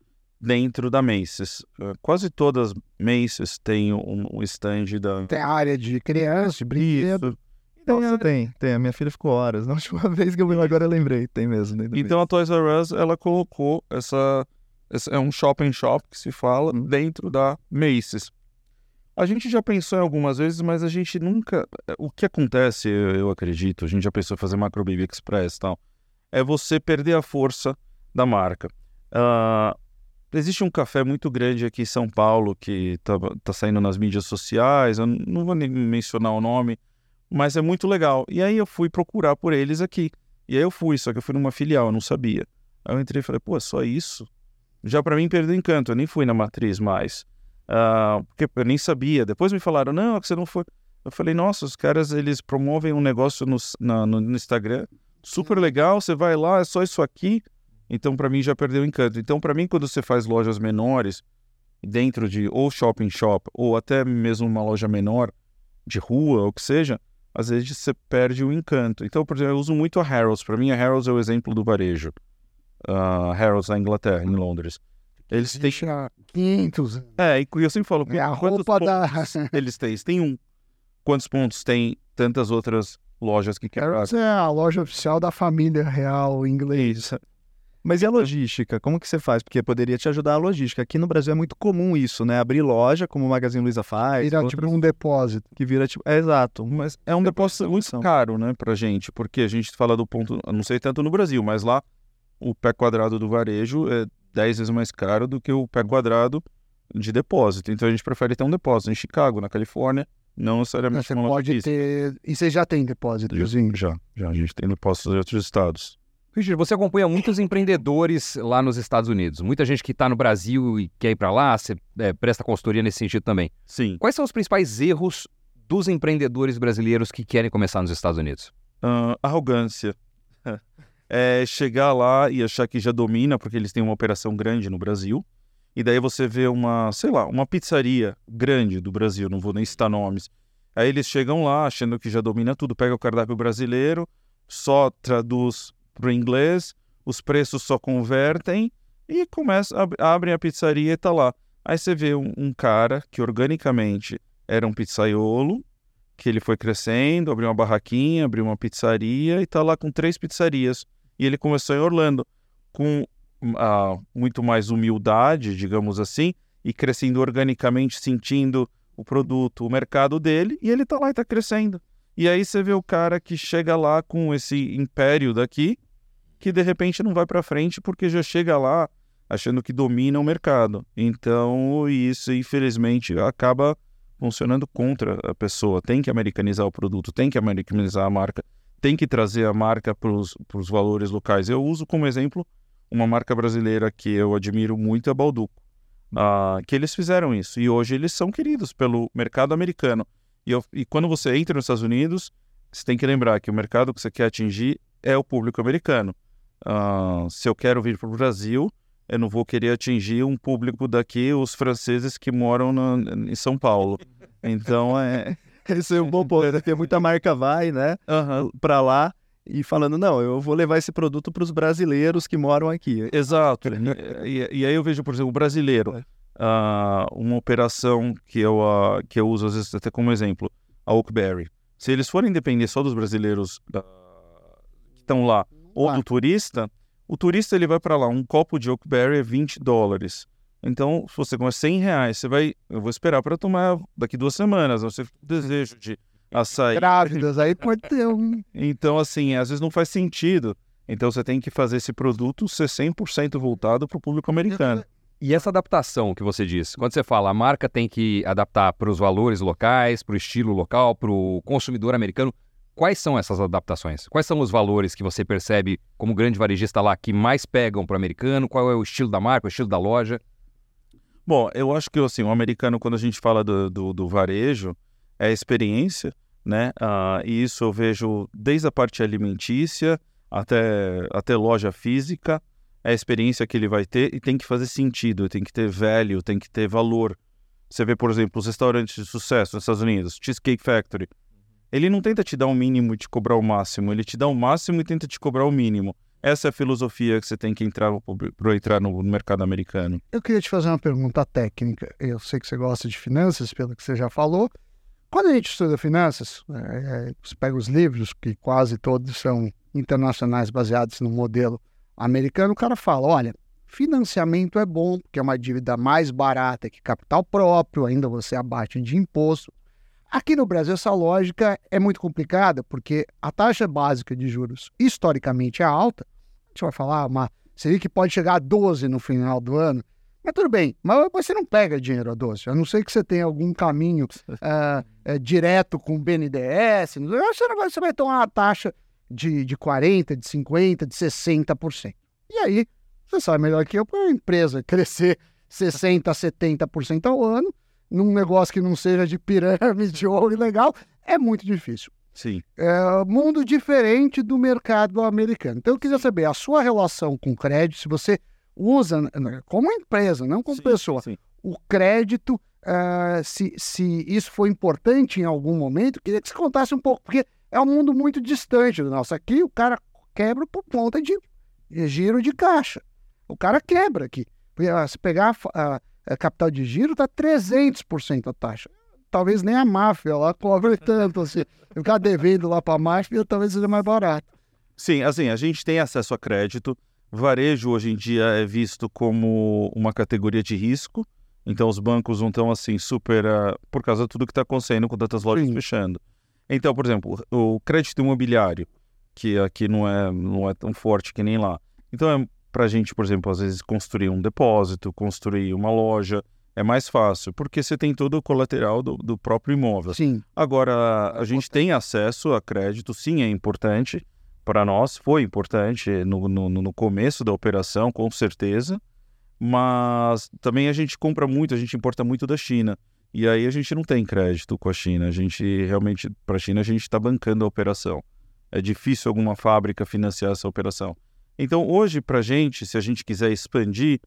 dentro da Macy's. Uh, quase todas Macy's têm um, um stand da... Tem área de criança, de brinquedo. Então, tem, tem, tem. A minha filha ficou horas. [laughs] Na última vez que eu vi agora eu lembrei. Tem mesmo. Então a Toys R Us, ela colocou essa... é um shopping shop que se fala hum. dentro da Macy's. A gente já pensou em algumas vezes, mas a gente nunca... O que acontece, eu, eu acredito, a gente já pensou em fazer Macro Baby Express e tal, é você perder a força da marca. Uh, Existe um café muito grande aqui em São Paulo que está tá saindo nas mídias sociais, eu não vou nem mencionar o nome, mas é muito legal. E aí eu fui procurar por eles aqui. E aí eu fui, só que eu fui numa filial, eu não sabia. Aí eu entrei e falei, pô, é só isso? Já para mim perdeu encanto, eu nem fui na matriz mais. Uh, porque eu nem sabia. Depois me falaram, não, é que você não foi. Eu falei, nossa, os caras eles promovem um negócio no, na, no, Instagram super legal, você vai lá, é só isso aqui. Então, para mim, já perdeu encanto. Então, para mim, quando você faz lojas menores, dentro de ou shopping shop, ou até mesmo uma loja menor, de rua, ou que seja, às vezes você perde o encanto. Então, por exemplo, eu uso muito a Harrods. Para mim, a Harrods é o exemplo do varejo. Uh, Harrods na Inglaterra, em Londres. Eles têm... 500. É, e eu sempre falo... É a roupa da... eles têm? Têm um. Quantos pontos tem tantas outras lojas que querem? Harrods é a loja oficial da família real inglesa. Mas e a logística? Como que você faz? Porque poderia te ajudar a logística. Aqui no Brasil é muito comum isso, né? Abrir loja, como o Magazine Luiza faz. Vira outros... tipo um depósito. Que vira tipo... É, exato. Mas é um depósito muito caro, né, pra gente. Porque a gente fala do ponto... Não sei tanto no Brasil, mas lá o pé quadrado do varejo é 10 vezes mais caro do que o pé quadrado de depósito. Então a gente prefere ter um depósito em Chicago, na Califórnia, não necessariamente você pode ter... E você já tem depósito, já, já, já. A gente tem depósitos em outros estados. Richard, você acompanha muitos empreendedores lá nos Estados Unidos. Muita gente que está no Brasil e quer ir para lá, você é, presta consultoria nesse sentido também. Sim. Quais são os principais erros dos empreendedores brasileiros que querem começar nos Estados Unidos? Uh, arrogância. [laughs] é chegar lá e achar que já domina, porque eles têm uma operação grande no Brasil. E daí você vê uma, sei lá, uma pizzaria grande do Brasil, não vou nem citar nomes. Aí eles chegam lá achando que já domina tudo, pega o cardápio brasileiro, só traduz para o inglês, os preços só convertem e começa, abrem a pizzaria e está lá. Aí você vê um, um, cara que organicamente era um pizzaiolo, que ele foi crescendo, abriu uma barraquinha, abriu uma pizzaria e está lá com três pizzarias. E ele começou em Orlando com uh, muito mais humildade, digamos assim, e crescendo organicamente, sentindo o produto, o mercado dele, e ele está lá e está crescendo. E aí você vê o cara que chega lá com esse império daqui que de repente não vai para frente porque já chega lá achando que domina o mercado. Então, isso infelizmente acaba funcionando contra a pessoa. Tem que americanizar o produto, tem que americanizar a marca, tem que trazer a marca para os valores locais. Eu uso como exemplo uma marca brasileira que eu admiro muito, a Balduco, uh, que eles fizeram isso e hoje eles são queridos pelo mercado americano. E, eu, e quando você entra nos Estados Unidos, você tem que lembrar que o mercado que você quer atingir é o público americano. Uh, se eu quero vir para o Brasil, eu não vou querer atingir um público daqui, os franceses que moram na, em São Paulo. Então é. [laughs] Esse é um bom ponto. Porque muita marca vai, né, uhum. para lá e falando, não, eu vou levar esse produto para os brasileiros que moram aqui. Exato. [laughs] e, e, aí eu vejo, por exemplo, o brasileiro. Uh, uma operação que eu, uh, que eu uso às vezes até como exemplo, a Oakberry. Se eles forem depender só dos brasileiros uh, que estão lá ou do turista, o turista ele vai para lá, um copo de Oakberry é 20 dólares. Então, se você comer 100 reais, você vai. Eu vou esperar para tomar daqui duas semanas. Você desejo de açaí. Grávidas, aí pode ter um. [laughs] Então, assim, às vezes não faz sentido. Então, você tem que fazer esse produto ser 100% voltado para o público americano. E essa adaptação que você disse, quando você fala a marca tem que adaptar para os valores locais, para o estilo local, para o consumidor americano, quais são essas adaptações? Quais são os valores que você percebe como grande varejista lá que mais pegam para o americano? Qual é o estilo da marca, o estilo da loja? Bom, eu acho que assim, o americano, quando a gente fala do, do, do varejo, é experiência, né? Ah, e isso eu vejo desde a parte alimentícia até, até loja física, é a experiência que ele vai ter e tem que fazer sentido, tem que ter value, tem que ter valor. Você vê, por exemplo, os restaurantes de sucesso nos Estados Unidos, Cheesecake Factory. Ele não tenta te dar o um mínimo e te cobrar o máximo, ele te dá o máximo e tenta te cobrar o mínimo. Essa é a filosofia que você tem que entrar para entrar no, mercado americano. Eu queria te fazer uma pergunta técnica. Eu sei que você gosta de finanças, pelo que você já falou. Quando a gente estuda finanças, é, é, você pega os livros, que quase todos são internacionais, baseados no modelo americano, o cara fala: olha, financiamento é bom, porque é uma dívida mais barata que capital próprio, ainda você abate de imposto. Aqui no Brasil, essa lógica é muito complicada, porque a taxa básica de juros historicamente é alta. A gente vai falar, uma que pode chegar a 12 no final do ano. Mas tudo bem, mas você não pega dinheiro a 12, a não ser que você tenha algum caminho uh, [laughs] uh, direto com o BNDES. Você, vai, você vai tomar uma taxa de, de 40%, de 50%, de 60%. E aí, você sabe melhor que eu, para a empresa crescer 60%, 70% ao ano, num negócio que não seja de pirâmide ou ilegal, é muito difícil. Sim. É mundo diferente do mercado americano. Então eu queria saber a sua relação com crédito, se você usa né, como empresa, não como sim, pessoa, sim. o crédito, uh, se, se isso foi importante em algum momento, queria que você contasse um pouco, porque é um mundo muito distante do nosso. Aqui o cara quebra por conta de giro de caixa. O cara quebra aqui. Se pegar a, é, capital de giro está 300% a taxa. Talvez nem a máfia lá cobre tanto assim. Ficar devendo lá para a máfia talvez seja mais barato. Sim, assim, a gente tem acesso a crédito. Varejo hoje em dia é visto como uma categoria de risco. Então os bancos não estão assim super. Uh, por causa de tudo que está acontecendo com tantas lojas Sim. fechando. Então, por exemplo, o crédito imobiliário, que aqui não é, não é tão forte que nem lá. Então é para a gente, por exemplo, às vezes construir um depósito, construir uma loja, é mais fácil, porque você tem todo o colateral do, do próprio imóvel. Sim. Agora, a gente tem acesso a crédito, sim, é importante para nós, foi importante no, no, no começo da operação, com certeza, mas também a gente compra muito, a gente importa muito da China. E aí a gente não tem crédito com a China. A gente realmente, para a China, a gente está bancando a operação. É difícil alguma fábrica financiar essa operação. Então, hoje, para a gente, se a gente quiser expandir,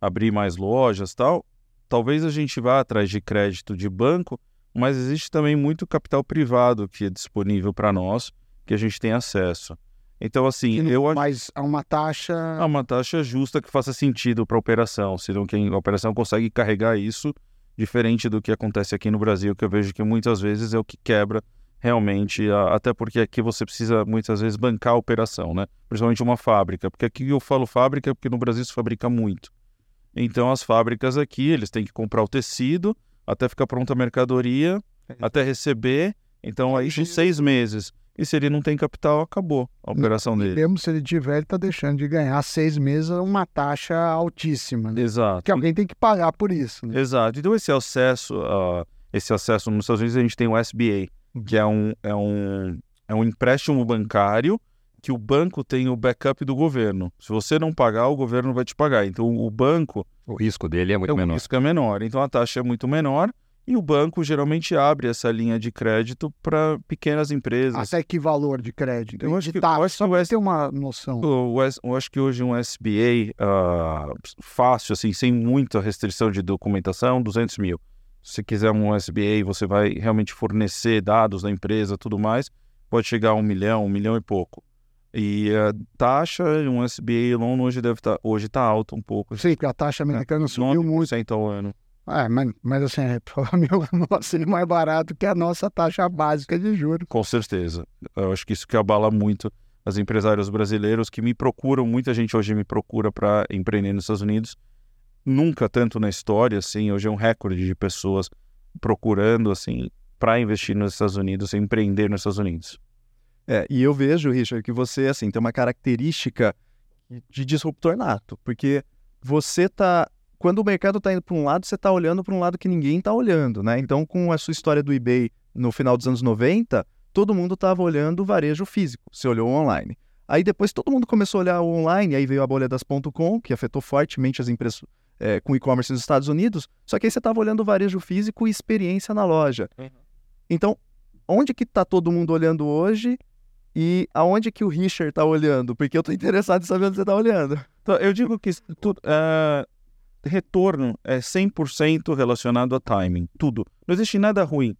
abrir mais lojas tal, talvez a gente vá atrás de crédito de banco, mas existe também muito capital privado que é disponível para nós, que a gente tem acesso. Então, assim, não, eu acho. Mas há uma taxa. Há uma taxa justa que faça sentido para a operação, senão quem a operação consegue carregar isso, diferente do que acontece aqui no Brasil, que eu vejo que muitas vezes é o que quebra realmente, até porque aqui você precisa muitas vezes bancar a operação, né? Principalmente uma fábrica, porque aqui eu falo fábrica porque no Brasil se fabrica muito. Então as fábricas aqui, eles têm que comprar o tecido, até ficar pronta a mercadoria, até receber, então aí são seis meses. E se ele não tem capital, acabou a operação dele. Mesmo se ele tiver, ele está deixando de ganhar seis meses uma taxa altíssima. Né? Exato. Que alguém tem que pagar por isso. Né? Exato. Então esse acesso, uh, esse acesso nos Estados Unidos a gente tem o SBA, que é um, é um, é um empréstimo bancário que o banco tem o backup do governo. Se você não pagar, o governo vai te pagar. Então, o banco. O risco dele é muito o menor. O risco é menor. Então, a taxa é muito menor. E o banco geralmente abre essa linha de crédito para pequenas empresas. Até que valor de crédito? Eu acho de que, taxa, eu acho só ter uma noção. Eu, eu, acho que hoje um SBA uh, ah, fácil, assim, sem muita restrição de documentação, 200 mil se quiser um SBA, você vai realmente fornecer dados da empresa tudo mais, pode chegar a um milhão, um milhão e pouco. E a taxa, um SBA loan hoje deve estar, tá, hoje está alta um pouco. Sim, porque a taxa americana é, subiu muito. ao ano. É, mas, mas assim, é [laughs] provavelmente mais barato que a nossa taxa básica de juros. Com certeza. Eu acho que isso que abala muito os empresários brasileiros que me procuram, muita gente hoje me procura para empreender nos Estados Unidos, nunca tanto na história, assim, hoje é um recorde de pessoas procurando, assim, para investir nos Estados Unidos, empreender nos Estados Unidos. É, e eu vejo, Richard, que você, assim, tem uma característica de disruptor nato, porque você tá quando o mercado está indo para um lado, você está olhando para um lado que ninguém está olhando, né? Então, com a sua história do eBay no final dos anos 90, todo mundo estava olhando o varejo físico, você olhou online. Aí depois todo mundo começou a olhar o online, aí veio a bolha das .com, que afetou fortemente as é, com e-commerce nos Estados Unidos, só que aí você estava olhando o varejo físico e experiência na loja. Uhum. Então, onde que está todo mundo olhando hoje e aonde que o Richard está olhando? Porque eu estou [laughs] interessado em saber onde você está olhando. Então, eu digo que tudo, uh, retorno é 100% relacionado a timing, tudo. Não existe nada ruim.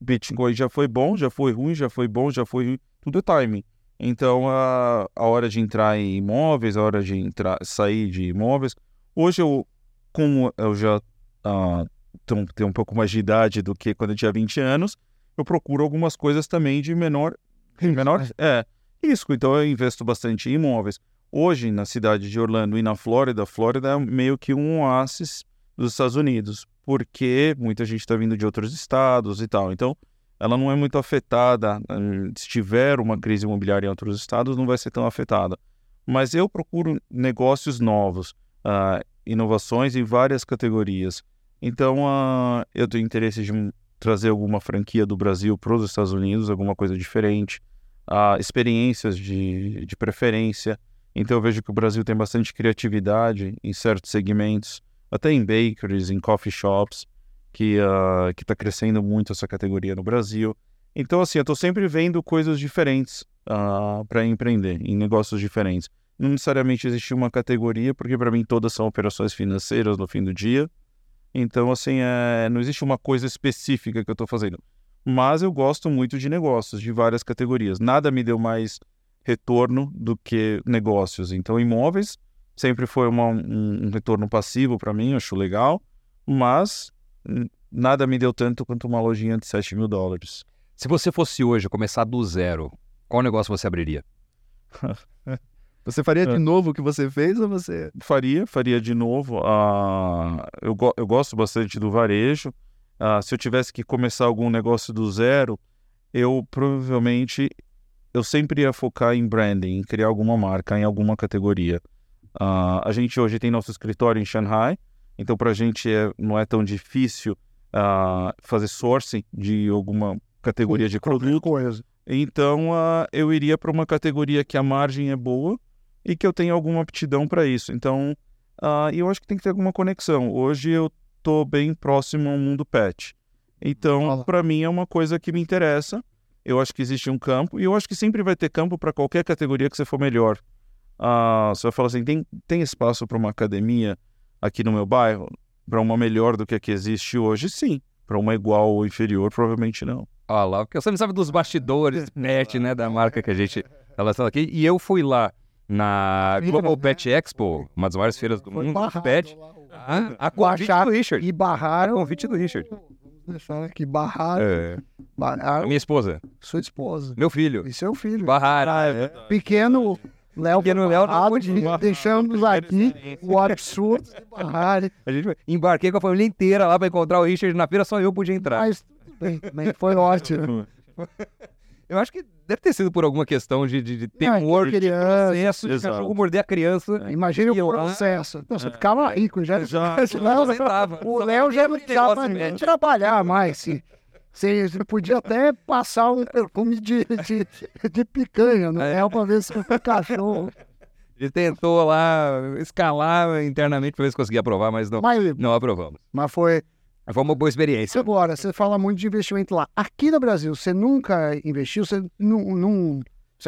Bitcoin já foi bom, já foi ruim, já foi bom, já foi ruim, tudo é timing. Então, a, a hora de entrar em imóveis, a hora de entrar, sair de imóveis. Hoje, eu, como eu já uh, tenho, tenho um pouco mais de idade do que quando eu tinha 20 anos, eu procuro algumas coisas também de menor, menor é, risco. Então, eu investo bastante em imóveis. Hoje, na cidade de Orlando e na Flórida, a Flórida é meio que um oásis dos Estados Unidos, porque muita gente está vindo de outros estados e tal. Então, ela não é muito afetada. Eh, se tiver uma crise imobiliária em outros estados, não vai ser tão afetada. Mas eu procuro negócios novos, uh, inovações em várias categorias. Então, uh, eu tenho interesse de trazer alguma franquia do Brasil para os Estados Unidos, alguma coisa diferente, uh, experiências de, de preferência. Então eu vejo que o Brasil tem bastante criatividade em certos segmentos, até em bakeries, em coffee shops, que uh, está crescendo muito essa categoria no Brasil. Então, assim, eu estou sempre vendo coisas diferentes uh, para empreender, em negócios diferentes. Não necessariamente existe uma categoria, porque para mim todas são operações financeiras no fim do dia. Então, assim, é, não existe uma coisa específica que eu estou fazendo. Mas eu gosto muito de negócios, de várias categorias. Nada me deu mais retorno do que negócios. Então, imóveis sempre foi uma, um, um retorno passivo para mim, acho legal, mas nada me deu tanto quanto uma lojinha de 7 mil dólares. Se você fosse hoje começar do zero, qual negócio você abriria? [laughs] você faria de é. novo o que você fez ou você. Faria, faria de novo. Uh, eu, go eu gosto bastante do varejo. Uh, se eu tivesse que começar algum negócio do zero, eu provavelmente eu sempre ia focar em branding, em criar alguma marca, em alguma categoria. Uh, a gente hoje tem nosso escritório em Shanghai, então para a gente é, não é tão difícil uh, fazer sourcing de alguma categoria de produto. Coisa. Então uh, eu iria para uma categoria que a margem é boa e que eu tenho alguma aptidão para isso. Então eu acho que tem que ter alguma conexão. Hoje eu estou bem próximo ao mundo pet. Então, para mim é uma coisa que me interessa eu acho que existe um campo, e eu acho que sempre vai ter campo para qualquer categoria que você for melhor. Ah, você vai falar assim: tem, tem espaço para uma academia aqui no meu bairro? Para uma melhor do que a que existe hoje? Sim. Para uma igual ou inferior, provavelmente não. Olha lá, porque você não sabe dos bastidores [laughs] pet, né, da marca que a gente está lançando aqui. E eu fui lá na Global Pet Expo, uma das maiores feiras do mundo, pet. Ah, a convite do Richard. E barraram. A convite do Richard deixar aqui, barraram. É. barraram. A minha esposa. Sua esposa. Meu filho. E seu filho. Barraram. Ah, é Pequeno Léo Pequeno Léo deixamos aqui o absurdo de barrar. A gente embarquei com a família inteira lá para encontrar o Richard na feira, só eu podia entrar. Mas tudo bem, foi ótimo. [laughs] Eu acho que deve ter sido por alguma questão de, de, de temor, de processo, de cachorro morder a criança. É, imagine o processo. Não, você ficava rico, já. já, o Léo já não precisava nem trabalhar mais. Sim. Você, podia até passar um perfume de, de, de picanha no é. para ver se o cachorro. Ele tentou lá escalar internamente para ver se conseguia aprovar, mas não, mas, não aprovamos. Mas foi, foi uma boa experiência. Agora, você fala muito de investimento lá. Aqui no Brasil, você nunca investiu? Você não. não...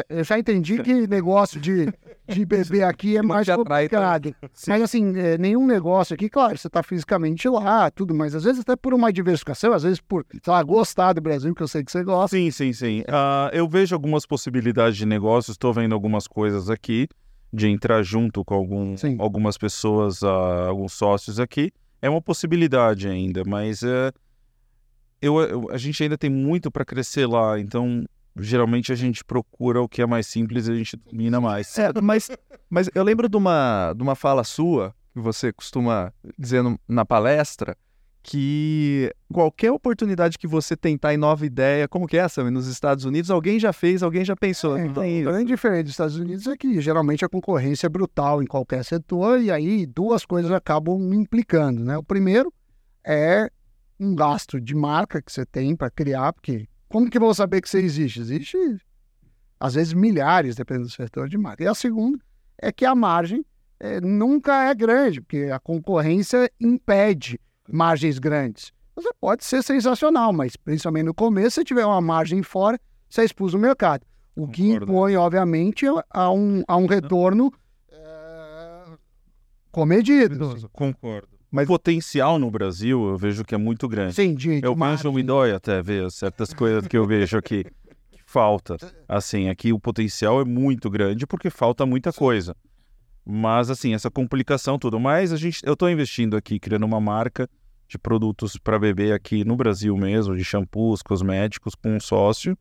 Eu já entendi que negócio de, de beber aqui é [laughs] mais complicado. Mas assim, é, nenhum negócio aqui, claro, você está fisicamente lá, tudo, mas às vezes até por uma diversificação, às vezes por, sei lá, gostar do Brasil, que eu sei que você gosta. Sim, sim, sim. Uh, eu vejo algumas possibilidades de negócios, estou vendo algumas coisas aqui, de entrar junto com algum, algumas pessoas, uh, alguns sócios aqui é uma possibilidade ainda, mas é, eu, eu, a gente ainda tem muito para crescer lá, então geralmente a gente procura o que é mais simples e a gente domina mais. É, mas, mas eu lembro de uma, de uma fala sua que você costuma dizer na palestra, que qualquer oportunidade que você tentar em nova ideia, como que é, Sam? Nos Estados Unidos, alguém já fez, alguém já pensou. É, tem isso. bem diferente dos Estados Unidos é que geralmente a concorrência é brutal em qualquer setor e aí duas coisas acabam implicando, né? O primeiro é um gasto de marca que você tem para criar, porque como que vão saber que você existe? Existe às vezes milhares, dependendo do setor de marca. E a segunda é que a margem eh, nunca é grande, porque a concorrência impede margens grandes. Você pode ser sensacional, mas principalmente no começo, se tiver uma margem fora, você expulsa o mercado. O que Concordo. impõe, obviamente, a um, a um retorno eh, comedido. assim. Concordo. Mas- o potencial no Brasil eu vejo que é muito grande. Sim, de, de Eu vejo me dói até ver certas coisas que eu vejo aqui que falta. Assim, aqui o potencial é muito grande porque falta muita coisa. Mas assim, essa complicação tudo. Mas a gente, eu estou investindo aqui criando uma marca de produtos para bebê aqui no Brasil mesmo, de shampoos, cosméticos com um sócio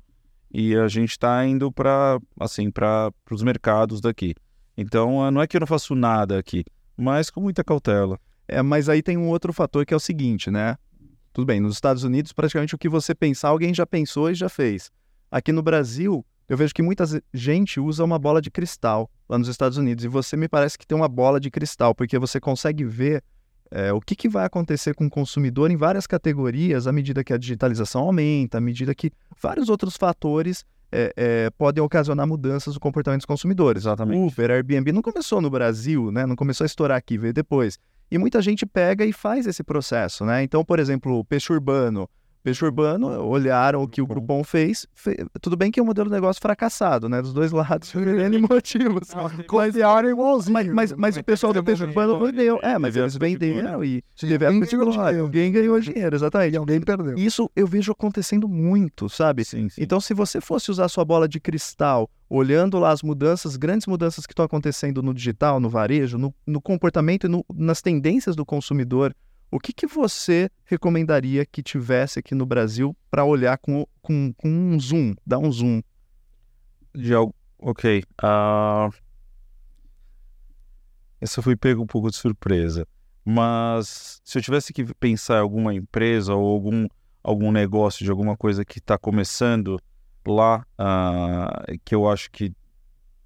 e a gente está indo para assim para os mercados daqui. Então, ah, não é que eu não faço nada aqui, mas com muita cautela. É, mas aí tem um outro fator que é o seguinte, né? Tudo bem, nos Estados Unidos, praticamente o que você pensar, alguém já pensou e já fez. Aqui no Brasil, eu vejo que muita gente usa uma bola de cristal lá nos Estados Unidos. E você me parece que tem uma bola de cristal, porque você consegue ver é, o que, que vai acontecer com o consumidor em várias categorias à medida que a digitalização aumenta, à medida que vários outros fatores é, é, podem ocasionar mudanças no comportamento dos consumidores. Exatamente. Uber, Airbnb não começou no Brasil, né? Não começou a estourar aqui, veio depois. E muita gente pega e faz esse processo, né? Então, por exemplo, o peixe urbano. Peixe urbano, olharam o que o Groupon fez. fe- Tudo bem que é um modelo de negócio fracassado, né? Dos dois [laughs] lados, por N motivos. Copiaram igualzinho. Mas, mas, mas o pessoal do peixe urbano vendeu. É, mas eles venderam e de ganhou glória. dinheiro. Alguém ganhou dinheiro, exatamente. E alguém perdeu. Isso eu vejo acontecendo muito, sabe? Sim, sim. Então, se você fosse usar sua bola de cristal, olhando lá as mudanças, grandes mudanças que estão acontecendo no digital, no varejo, no, no comportamento e no- nas tendências do consumidor, o que, que você recomendaria que tivesse aqui no Brasil para olhar com, com, com um zoom, dar um zoom? de. Ok. ah, Essa fui pego um pouco de surpresa. Mas se eu tivesse que pensar em alguma empresa ou algum, algum negócio de alguma coisa que está começando lá, ah, que eu acho que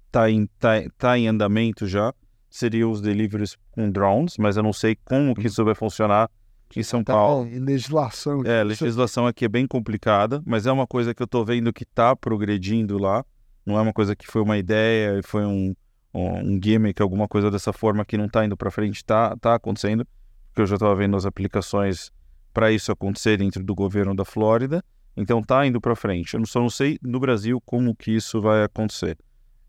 está em, tá, tá em andamento já, seriam os deliveries com drones, mas eu não sei como que isso vai funcionar em São Tá, Paulo. e legislação. É, legislação aqui é bem complicada, mas é uma coisa que eu tô vendo que tá progredindo lá. Não é uma coisa que foi uma ideia e foi um, um, um gimmick, alguma coisa dessa forma que não tá indo para frente, tá, tá acontecendo. Porque eu já tava vendo as aplicações para isso acontecer dentro do governo da Flórida. Então tá indo para frente. Eu só não sei no Brasil como que isso vai acontecer.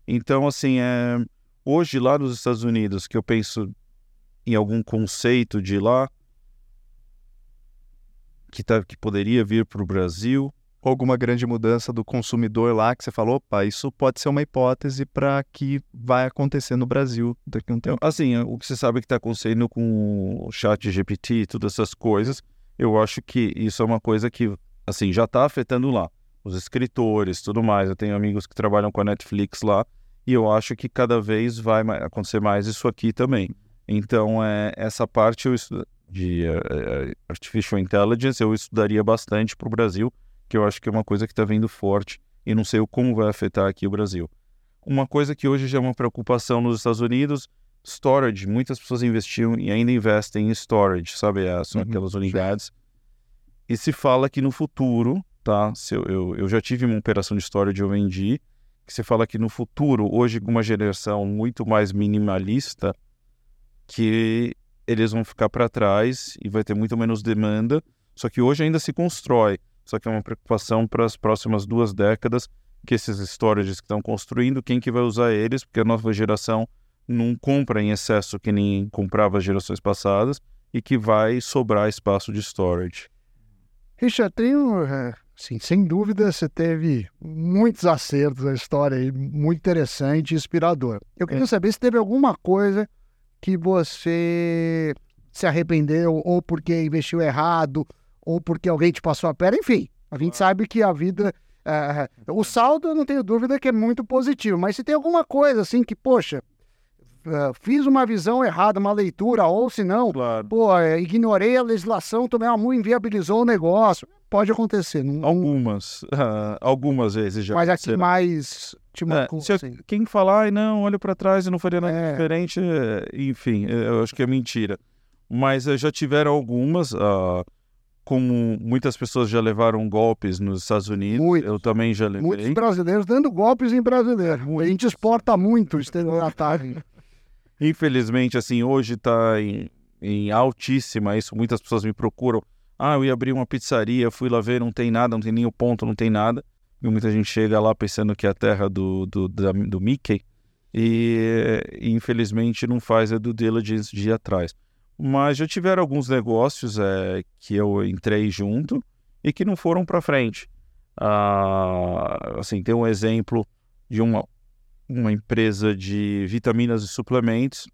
Então, assim, é, hoje lá nos Estados Unidos, que eu penso em algum conceito de lá, que, tá, que poderia vir para o Brasil. Alguma grande mudança do consumidor lá que você falou, opa, isso pode ser uma hipótese para que vai acontecer no Brasil daqui a um tempo. Assim, o que você sabe que está acontecendo com o chat GPT e todas essas coisas, eu acho que isso é uma coisa que, assim, já está afetando lá. Os escritores, tudo mais. Eu tenho amigos que trabalham com a Netflix lá e eu acho que cada vez vai acontecer mais isso aqui também. Então, é, essa parte eu estu- de eh, Artificial Intelligence eu estudaria bastante para o Brasil, que eu acho que é uma coisa que está vindo forte e não sei como vai afetar aqui o Brasil. Uma coisa que hoje já é uma preocupação nos Estados Unidos, storage. Muitas pessoas investiam e ainda investem em storage, sabe? São Uhum, aquelas unidades. E se fala que no futuro, tá? Se eu, eu, eu já tive uma operação de storage, eu vendi, que se fala que no futuro, hoje com uma geração muito mais minimalista, que eles vão ficar para trás e vai ter muito menos demanda. Só que hoje ainda se constrói. Só que é uma preocupação para as próximas duas décadas que esses storages que estão construindo, quem que vai usar eles? Porque a nova geração não compra em excesso que nem comprava as gerações passadas e que vai sobrar espaço de storage. Richard, tenho, é, assim, sem dúvida, você teve muitos acertos na história aí, muito interessante e inspirador. Eu queria saber se teve alguma coisa que você se arrependeu, ou porque investiu errado, ou porque alguém te passou a perna, enfim. A gente sabe que a vida. é, o saldo, eu não tenho dúvida que é muito positivo, mas se tem alguma coisa assim que, poxa, eh, fiz uma visão errada, uma leitura, ou se não, Claro. pô, ignorei a legislação, tomei uma multa, inviabilizou o negócio. Pode acontecer, não, Algumas, ah, algumas vezes já. mas aqui mais É, se eu- assim. quem falar, não, olha pra trás e não faria nada É. diferente, é, enfim, é, eu acho que é mentira. Mas eh, já tiveram algumas, ah, como muitas pessoas já levaram golpes nos Estados Unidos, Muitos. eu também já levei. Muitos brasileiros dando golpes em brasileiro. A gente exporta muito estelionatário. Infelizmente, assim, hoje está em, em altíssima isso. Muitas pessoas me procuram. Ah, eu ia abrir uma pizzaria, fui lá ver, não tem nada, não tem nem o ponto, não tem nada. E muita gente chega lá pensando que é a terra do, do, da- do Mickey e, infelizmente não faz a due diligence de ir atrás. Mas já tiveram alguns negócios é, que eu entrei junto e que não foram para frente. Ah, assim, tem um exemplo de uma, uma empresa de vitaminas e suplementos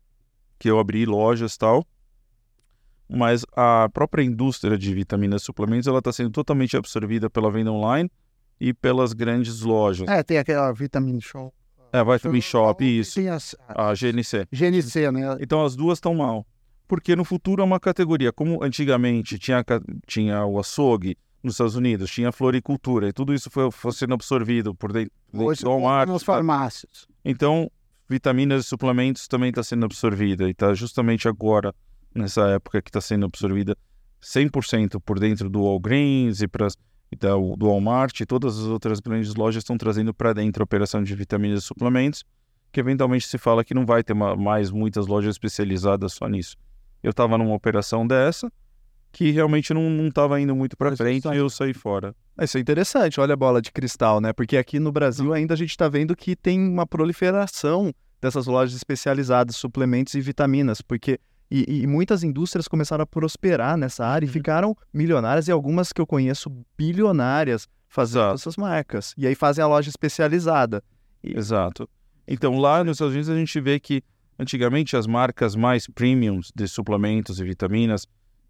que eu abri lojas tal, mas a própria indústria de vitaminas e suplementos ela está sendo totalmente absorvida pela venda online e pelas grandes lojas. É, tem aquela Vitamin Shop. É, Vitamin Shop, isso, Tem as, a GNC. GNC, né? Então as duas estão mal. Porque no futuro é uma categoria. Como antigamente tinha, tinha o açougue nos Estados Unidos, tinha a floricultura, e tudo isso foi, foi sendo absorvido por dentro, nas farmácias. Então, vitaminas e suplementos também está sendo absorvida. E está justamente agora, nessa época que está sendo absorvida 100% por dentro do Walgreens e pra, e da- do Walmart. E todas as outras grandes lojas estão trazendo para dentro a operação de vitaminas e suplementos, que eventualmente se fala que não vai ter ma- mais muitas lojas especializadas só nisso. Eu estava numa operação dessa que realmente não estava indo muito para Mas frente e eu saí fora. Isso é interessante, olha a bola de cristal, né? Porque aqui no Brasil ainda a gente está vendo que tem uma proliferação dessas lojas especializadas, suplementos e vitaminas, porque e, e muitas indústrias começaram a prosperar nessa área e ficaram milionárias e algumas que eu conheço bilionárias fazendo Exato. essas marcas. E aí fazem a loja especializada. E- Exato. Então, lá nos Estados Unidos, a gente vê que antigamente as marcas mais premiums de suplementos e vitaminas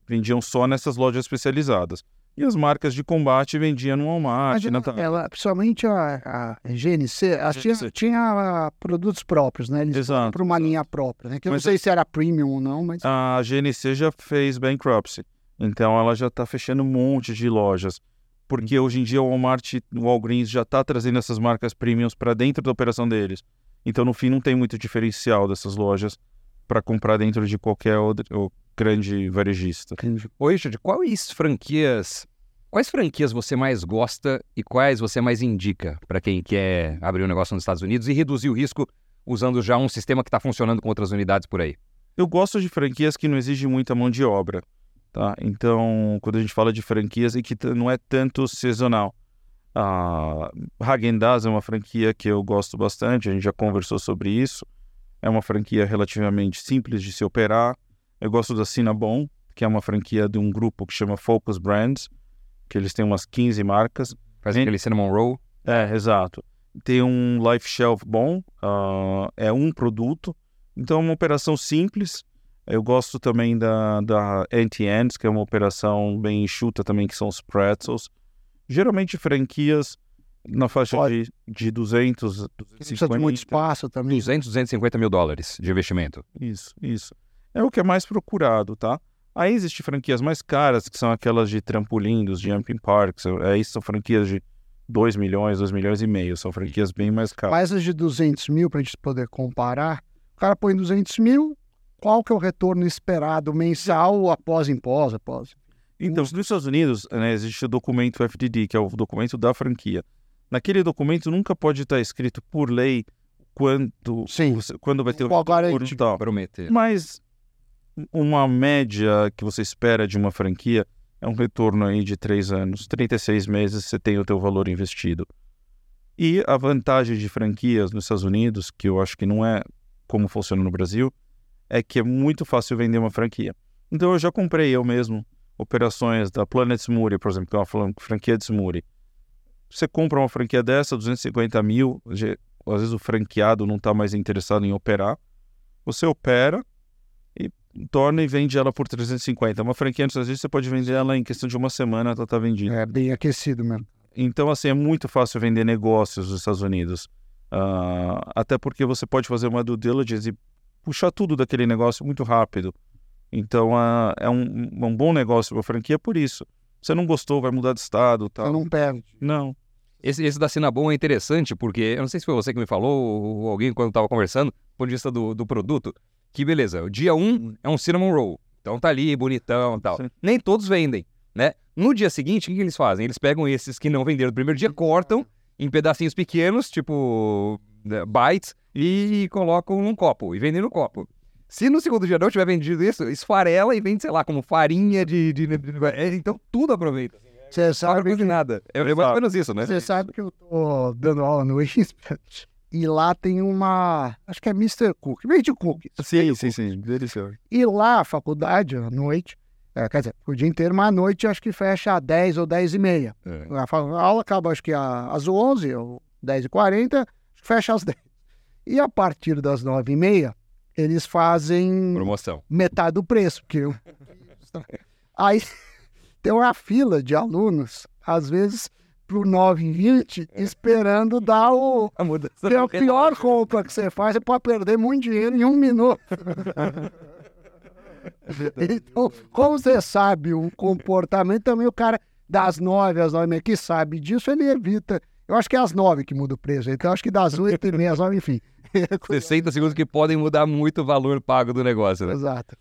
vendiam só nessas lojas especializadas. E as marcas de combate vendiam no Walmart, Mas na ela, ela- principalmente a, a GNC, ela tinha, GNC. tinha ah, produtos próprios, né? Eles Exato, para uma linha própria, né? Que eu Mas não sei se era premium ou não, mas A GNC já fez bankruptcy. Então, ela já está fechando um monte de lojas. Porque hoje em dia o Walmart, o Walgreens já está trazendo essas marcas premiums para dentro da operação deles. Então, no fim, não tem muito diferencial dessas lojas para comprar dentro de qualquer outro, ou grande varejista. Oi, Richard, quais franquias. Quais franquias você mais gosta e quais você mais indica para quem quer abrir um negócio nos Estados Unidos e reduzir o risco usando já um sistema que está funcionando com outras unidades por aí? Eu gosto de franquias que não exigem muita mão de obra, tá? Então, quando a gente fala de franquias e que não é tanto sazonal. A Häagen-Dazs é uma franquia que eu gosto bastante, a gente já conversou sobre isso. É uma franquia relativamente simples de se operar. Eu gosto da Cinnabon, que é uma franquia de um grupo que chama Focus Brands, que eles têm umas 15 marcas. Faz aquele cinnamon roll. É, exato. Tem um life shelf bom, ah, é um produto, então é uma operação simples. Eu gosto também da, da Anti-Ends, que é uma operação bem enxuta também, que são os pretzels. Geralmente franquias na faixa Pode. de, de 200, não precisa de muito 250. espaço também. 200, 250 mil dólares de investimento. Isso, isso. É o que é mais procurado, tá? Aí existem franquias mais caras, que são aquelas de trampolim, dos jumping parks. Aí são franquias de 2 milhões, 2 milhões e meio. São franquias bem mais caras. Mais as de 200 mil para a gente poder comparar. O cara põe 200 mil, qual que é o retorno esperado mensal após imposto? Após... Então, nos Estados Unidos, né, existe o documento FDD, que é o documento da franquia. Naquele documento nunca pode estar escrito por lei quanto, Sim. quando vai ter o Qual e tal. Prometer. Mas uma média que você espera de uma franquia é um retorno aí de três anos. 36 meses você tem o teu valor investido. E a vantagem de franquias nos Estados Unidos, que eu acho que não é como funciona no Brasil, é que é muito fácil vender uma franquia. Então eu já comprei eu mesmo operações da Planet Smoothie, por exemplo, que é uma fran- franquia de smoothie. Você compra uma franquia dessa, 250 mil, às vezes o franqueado não está mais interessado em operar. Você opera e torna e vende ela por 350. Uma franquia nos Estados Unidos você pode vender ela em questão de uma semana, ela está vendida. É bem aquecido mesmo. Então, assim, é muito fácil vender negócios nos Estados Unidos. Ah, até porque você pode fazer uma due diligence e puxar tudo daquele negócio muito rápido. Então uh, é um, um bom negócio para franquia por isso. Você não gostou, vai mudar de estado, tal. Eu não perde. Não. Esse, esse da Cinnabon é interessante porque, eu não sei se foi você que me falou ou alguém quando estava conversando, do ponto de vista do, do produto, que beleza, o dia 1 um é um cinnamon roll, então tá ali, bonitão e tal. Sim. Nem todos vendem, né? No dia seguinte, o que, que eles fazem? Eles pegam esses que não venderam no primeiro dia, cortam em pedacinhos pequenos, tipo né, bytes, e colocam num copo, e vendem no copo. Se no segundo dia não tiver vendido isso, esfarela e vende, sei lá, como farinha de... de- é, então tudo aproveita. Você sabe que, nada. É, é mais ou menos isso, né? você sabe que eu tô dando aula no [laughs] ISPA e lá tem uma, acho que é Mr. Cook, vende cookies. Sim, sim, sim. Delicioso. E lá a faculdade, à noite, é, quer dizer, o dia inteiro, mas à noite acho que fecha às 10 ou 10 e meia. É. A, aula acaba acho que às 11 ou 10 e 40, fecha às 10. E a partir das 9 e meia, eles fazem Promoção. metade do preço. Porque. [laughs] Aí tem uma fila de alunos, às vezes pro 9,20, esperando dar o. [laughs] A mudança. Que é a pior compra que você faz, você pode perder muito dinheiro em um minuto. [laughs] então, como você sabe o comportamento, também o cara das 9 às 9 e meia que sabe disso, ele evita. Eu acho que é às 9 que muda o preço, então acho que das 8 e meia às 9, enfim. [laughs] 60 segundos que podem mudar muito o valor pago do negócio, né? Exato.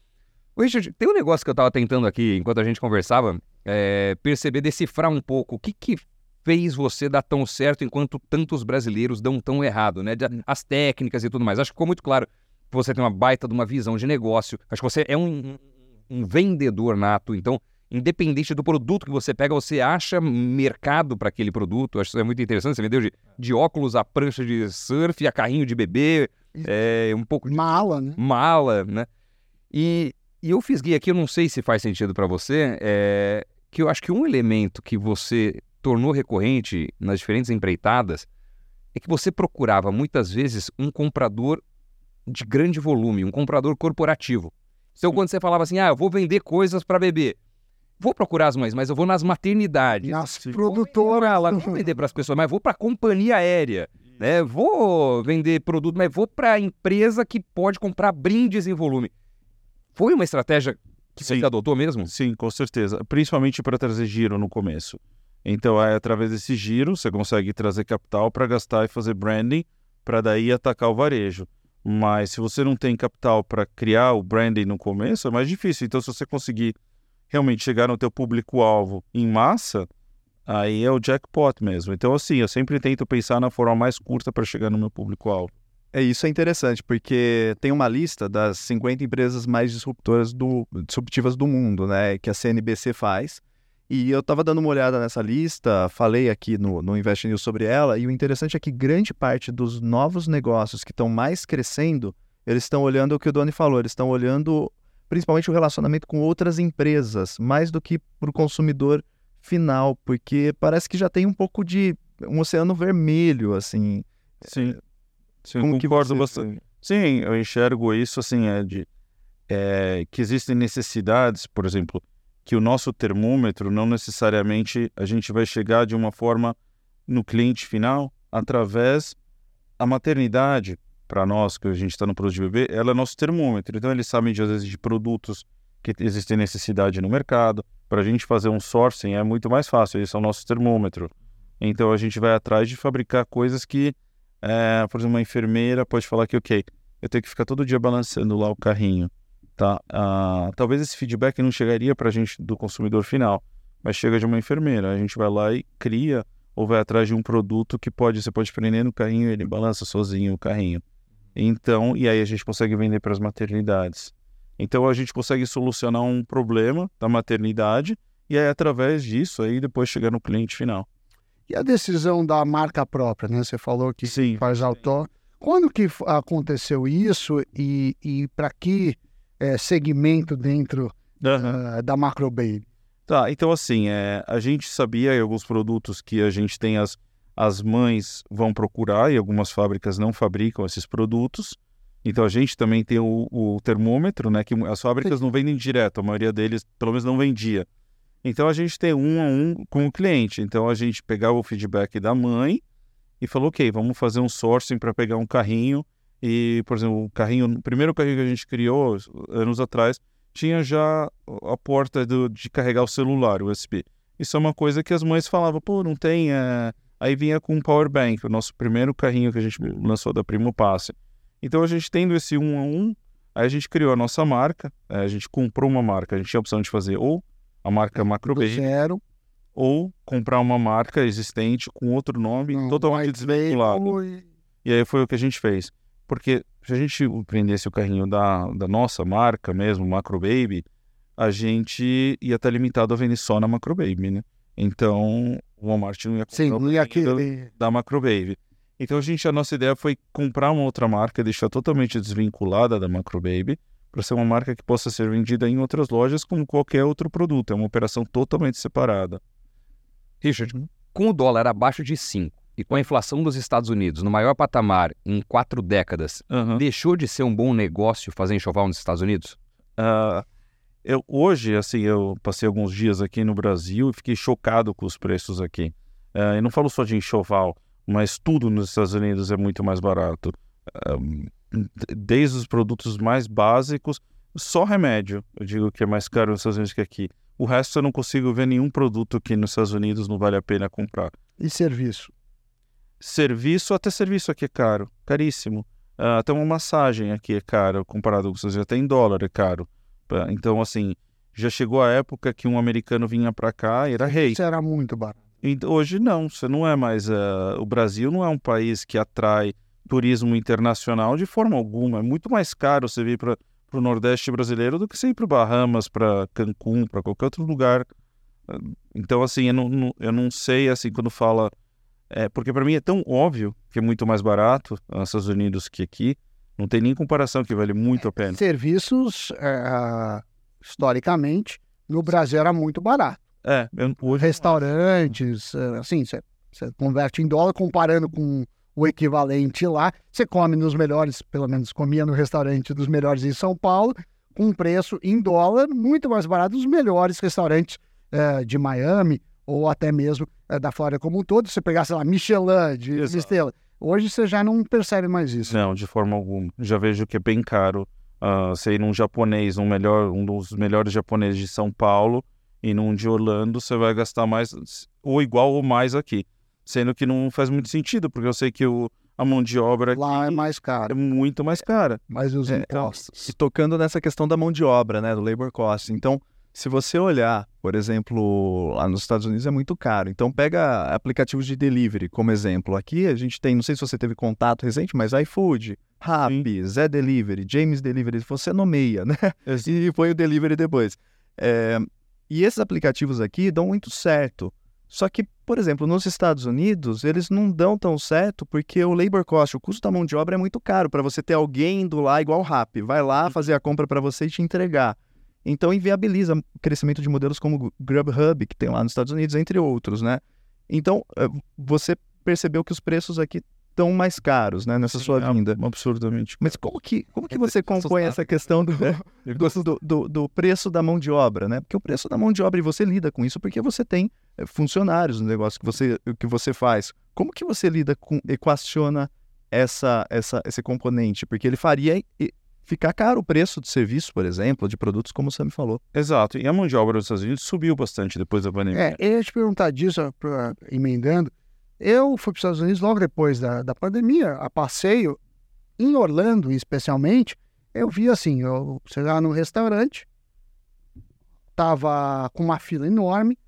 Richard, tem um negócio que eu tava tentando aqui, enquanto a gente conversava, é, perceber, decifrar um pouco. O que que fez você dar tão certo enquanto tantos brasileiros dão tão errado, né? De- As técnicas e tudo mais. Acho que ficou muito claro que você tem uma baita de uma visão de negócio. Acho que você é um, um- um vendedor nato. Então, independente do produto que você pega, você acha mercado para aquele produto. Acho que isso é muito interessante. Você vendeu de, de óculos a prancha de surf, a carrinho de bebê, é, um pouco de Mala, né? mala, né? E, e eu fisguei aqui, eu não sei se faz sentido para você, é, que eu acho que um elemento que você tornou recorrente nas diferentes empreitadas é que você procurava muitas vezes um comprador de grande volume, um comprador corporativo. Então, quando você falava assim, ah, eu vou vender coisas para bebê, vou procurar as mães, mas eu vou nas maternidades. Nas produtoras. Vou vender para as pessoas, mas vou para a companhia aérea. Né? Vou vender produto, mas vou para a empresa que pode comprar brindes em volume. Foi uma estratégia que Sim. você adotou mesmo? Sim, com certeza. Principalmente para trazer giro no começo. Então, é através desse giro, você consegue trazer capital para gastar e fazer branding, para daí atacar o varejo. Mas se você não tem capital para criar o branding no começo, é mais difícil. Então, se você conseguir realmente chegar no teu público-alvo em massa, aí é o jackpot mesmo. Então, assim, eu sempre tento pensar na forma mais curta para chegar no meu público-alvo. É, isso é interessante, porque tem uma lista das 50 empresas mais disruptoras do, disruptivas do mundo, né? Que a CNBC faz. E eu estava dando uma olhada nessa lista, falei aqui no, no Invest News sobre ela, e o interessante é que grande parte dos novos negócios que estão mais crescendo, eles estão olhando o que o Doni falou, eles estão olhando principalmente o relacionamento com outras empresas, mais do que para o consumidor final, porque parece que já tem um pouco de um oceano vermelho, assim. Sim. Sim, Como concordo bastante. Sim, eu enxergo isso assim, é de é, que existem necessidades, por exemplo, que o nosso termômetro não necessariamente a gente vai chegar de uma forma no cliente final através a maternidade para nós que a gente está no produto de bebê, ela é nosso termômetro. Então eles sabem de, às vezes de produtos que existem necessidade no mercado. Para a gente fazer um sourcing é muito mais fácil. Esse é o nosso termômetro. Então a gente vai atrás de fabricar coisas que é, por exemplo, uma enfermeira pode falar que, ok, eu tenho que ficar todo dia balançando lá o carrinho, tá? Ah, talvez esse feedback não chegaria para a gente do consumidor final, mas chega de uma enfermeira. A gente vai lá e cria ou vai atrás de um produto que pode, você pode prender no carrinho e ele balança sozinho o carrinho. Então, e aí a gente consegue vender para as maternidades. Então a gente consegue solucionar um problema da maternidade e aí através disso aí depois chegar no cliente final. E a decisão da marca própria, né? Você falou que Sim. faz autó. Quando que aconteceu isso e, e para que eh, segmento dentro ah, da Macro Baby? Tá, então assim, é, a gente sabia em alguns produtos que a gente tem as, as mães vão procurar e algumas fábricas não fabricam esses produtos. Então a gente também tem o, o termômetro, né? Que as fábricas não vendem direto, a maioria deles pelo menos não vendia. Então a gente tem um a um com o cliente. Então a gente pegava o feedback da mãe e falou, ok, vamos fazer um sourcing para pegar um carrinho E, por exemplo, o carrinho, o primeiro carrinho que a gente criou anos atrás tinha já a porta do, de carregar o celular, o USB. Isso é uma coisa que as mães falavam, pô, não tem. É... Aí vinha com o power bank, o nosso primeiro carrinho que a gente lançou da Primo Passe. Então a gente tendo esse um a um, aí a gente criou a nossa marca, é, a gente comprou uma marca, a gente tinha a opção de fazer ou a marca Macro Do zero. ou comprar uma marca existente com outro nome Não, totalmente desvinculado. e- aí foi o que a gente fez. Porque se a gente prendesse o carrinho da, da nossa marca mesmo, Macro Baby, a gente ia estar limitado a vender só na Macro Baby, né? Então, o Walmart não ia comprar Sim, não ia da- da Macro Baby. Então a gente, a nossa ideia foi comprar uma outra marca, deixar totalmente desvinculada da Macro Baby, para ser uma marca que possa ser vendida em outras lojas como qualquer outro produto. É uma operação totalmente separada. Richard, com o dólar abaixo de 5 e com a inflação dos Estados Unidos no maior patamar em quatro décadas, Aham. deixou de ser um bom negócio fazer enxoval nos Estados Unidos? Ah, eu, hoje, assim, eu passei alguns dias aqui no Brasil e fiquei chocado com os preços aqui. Ah, eu não falo só de enxoval, mas tudo nos Estados Unidos é muito mais barato. Ah, d- desde os produtos mais básicos, só remédio, eu digo que é mais caro nos Estados Unidos que aqui. O resto eu não consigo ver nenhum produto que nos Estados Unidos não vale a pena comprar. E serviço. Serviço, até serviço aqui é caro, caríssimo. Ah, até uma massagem aqui é caro, comparado com os Estados Unidos, até em dólar é caro. Então, assim, já chegou a época que um americano vinha para cá e era rei. Isso era muito barato. E hoje não, você não é mais. ah, o Brasil não é um país que atrai turismo internacional de forma alguma. É muito mais caro você vir para o Nordeste brasileiro do que você ir para Bahamas, para Cancún, para qualquer outro lugar. Então, assim, eu não, eu não sei, assim, quando fala. É, porque para mim é tão óbvio que é muito mais barato nos Estados Unidos que aqui. Não tem nem comparação que vale muito a pena. Serviços, eh, historicamente, no Brasil era muito barato. É, eu, hoje. Restaurantes, eh, assim, você você converte em dólar, comparando com o equivalente lá, você come nos melhores, pelo menos comia no restaurante dos melhores em São Paulo, com um preço em dólar muito mais barato dos melhores restaurantes eh, de Miami ou até mesmo eh, da Flórida como um todo. Se você pegar, sei lá, Michelin de Exato. estrela, hoje você já não percebe mais isso. Não, de forma alguma. Já vejo que é bem caro. ah, você ir num japonês, um, melhor, um dos melhores japoneses de São Paulo, e num de Orlando, você vai gastar mais, ou igual ou mais aqui. Sendo que não faz muito sentido, porque eu sei que o, a mão de obra Lá é mais é caro, muito mais cara. mas os É, impostos. E tocando nessa questão da mão de obra, né, do labor cost. Então, se você olhar, por exemplo, lá nos Estados Unidos é muito caro. Então, pega aplicativos de delivery como exemplo. Aqui a gente tem, não sei se você teve contato recente, mas iFood, Rappi, Zé Delivery, James Delivery, você nomeia, né? [laughs] E põe o delivery depois. É, e esses aplicativos aqui dão muito certo. Só que, por exemplo, nos Estados Unidos, eles não dão tão certo porque o labor cost, o custo da mão de obra é muito caro para você ter alguém indo lá igual o Rappi, vai lá fazer a compra para você e te entregar. Então inviabiliza o crescimento de modelos como o Grubhub, que tem lá nos Estados Unidos, entre outros, né? Então, eh, você percebeu que os preços aqui estão mais caros, né, nessa sua É vinda. Absurdamente. Mas como que, como que [laughs] você compõe essa questão do, [laughs] do, do, do- do preço da mão de obra, né? Porque o preço da mão de obra, e você lida com isso porque você tem eh, funcionários no negócio que você, que você faz. Como que você lida com, equaciona essa, essa, esse componente? Porque ele faria ficar caro o preço de serviço, por exemplo, de produtos, como você me falou. Exato. E a mão de obra dos Estados Unidos subiu bastante depois da pandemia. É, eu ia te perguntar disso, pra- emendando. Eu fui para os Estados Unidos logo depois da, da pandemia, a passeio, em Orlando especialmente. Eu vi assim: eu chegava num restaurante, tava com uma fila enorme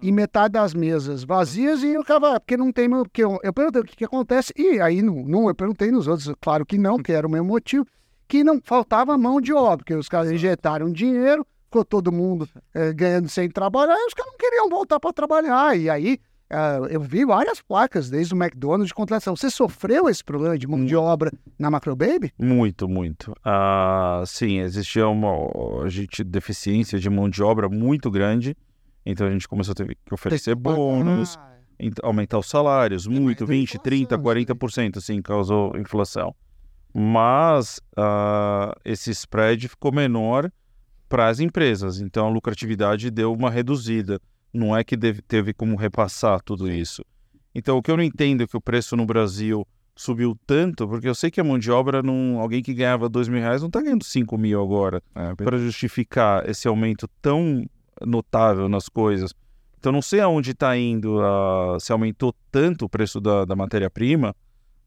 e metade das mesas vazias e eu ficava, porque não tem, meu- porque eu, eu perguntei o que, que acontece e aí não, não, eu perguntei nos outros, claro que não, que era o mesmo motivo, que não faltava mão de obra, porque os caras injetaram dinheiro, ficou todo mundo eh, ganhando sem trabalhar, e os caras não queriam voltar para trabalhar. E aí ah, eu vi várias placas desde o McDonald's de contratação. Você sofreu esse problema de mão de obra na Macro Baby? Muito, muito. Ah, sim, existia uma a gente, deficiência de mão de obra muito grande. Então a gente começou a ter que oferecer bônus, Ah, ent- aumentar os salários, muito, mas a 20, 30, inflação, 40%, assim, causou inflação. Mas ah, esse spread ficou menor para as empresas, então a lucratividade deu uma reduzida. Não é que deve- teve como repassar tudo isso. Então o que eu não entendo é que o preço no Brasil subiu tanto, porque eu sei que a mão de obra, não, alguém que ganhava dois mil reais não está ganhando cinco mil agora É, para justificar esse aumento tão notável nas coisas. Então não sei aonde está indo, a, se aumentou tanto o preço da, da matéria-prima,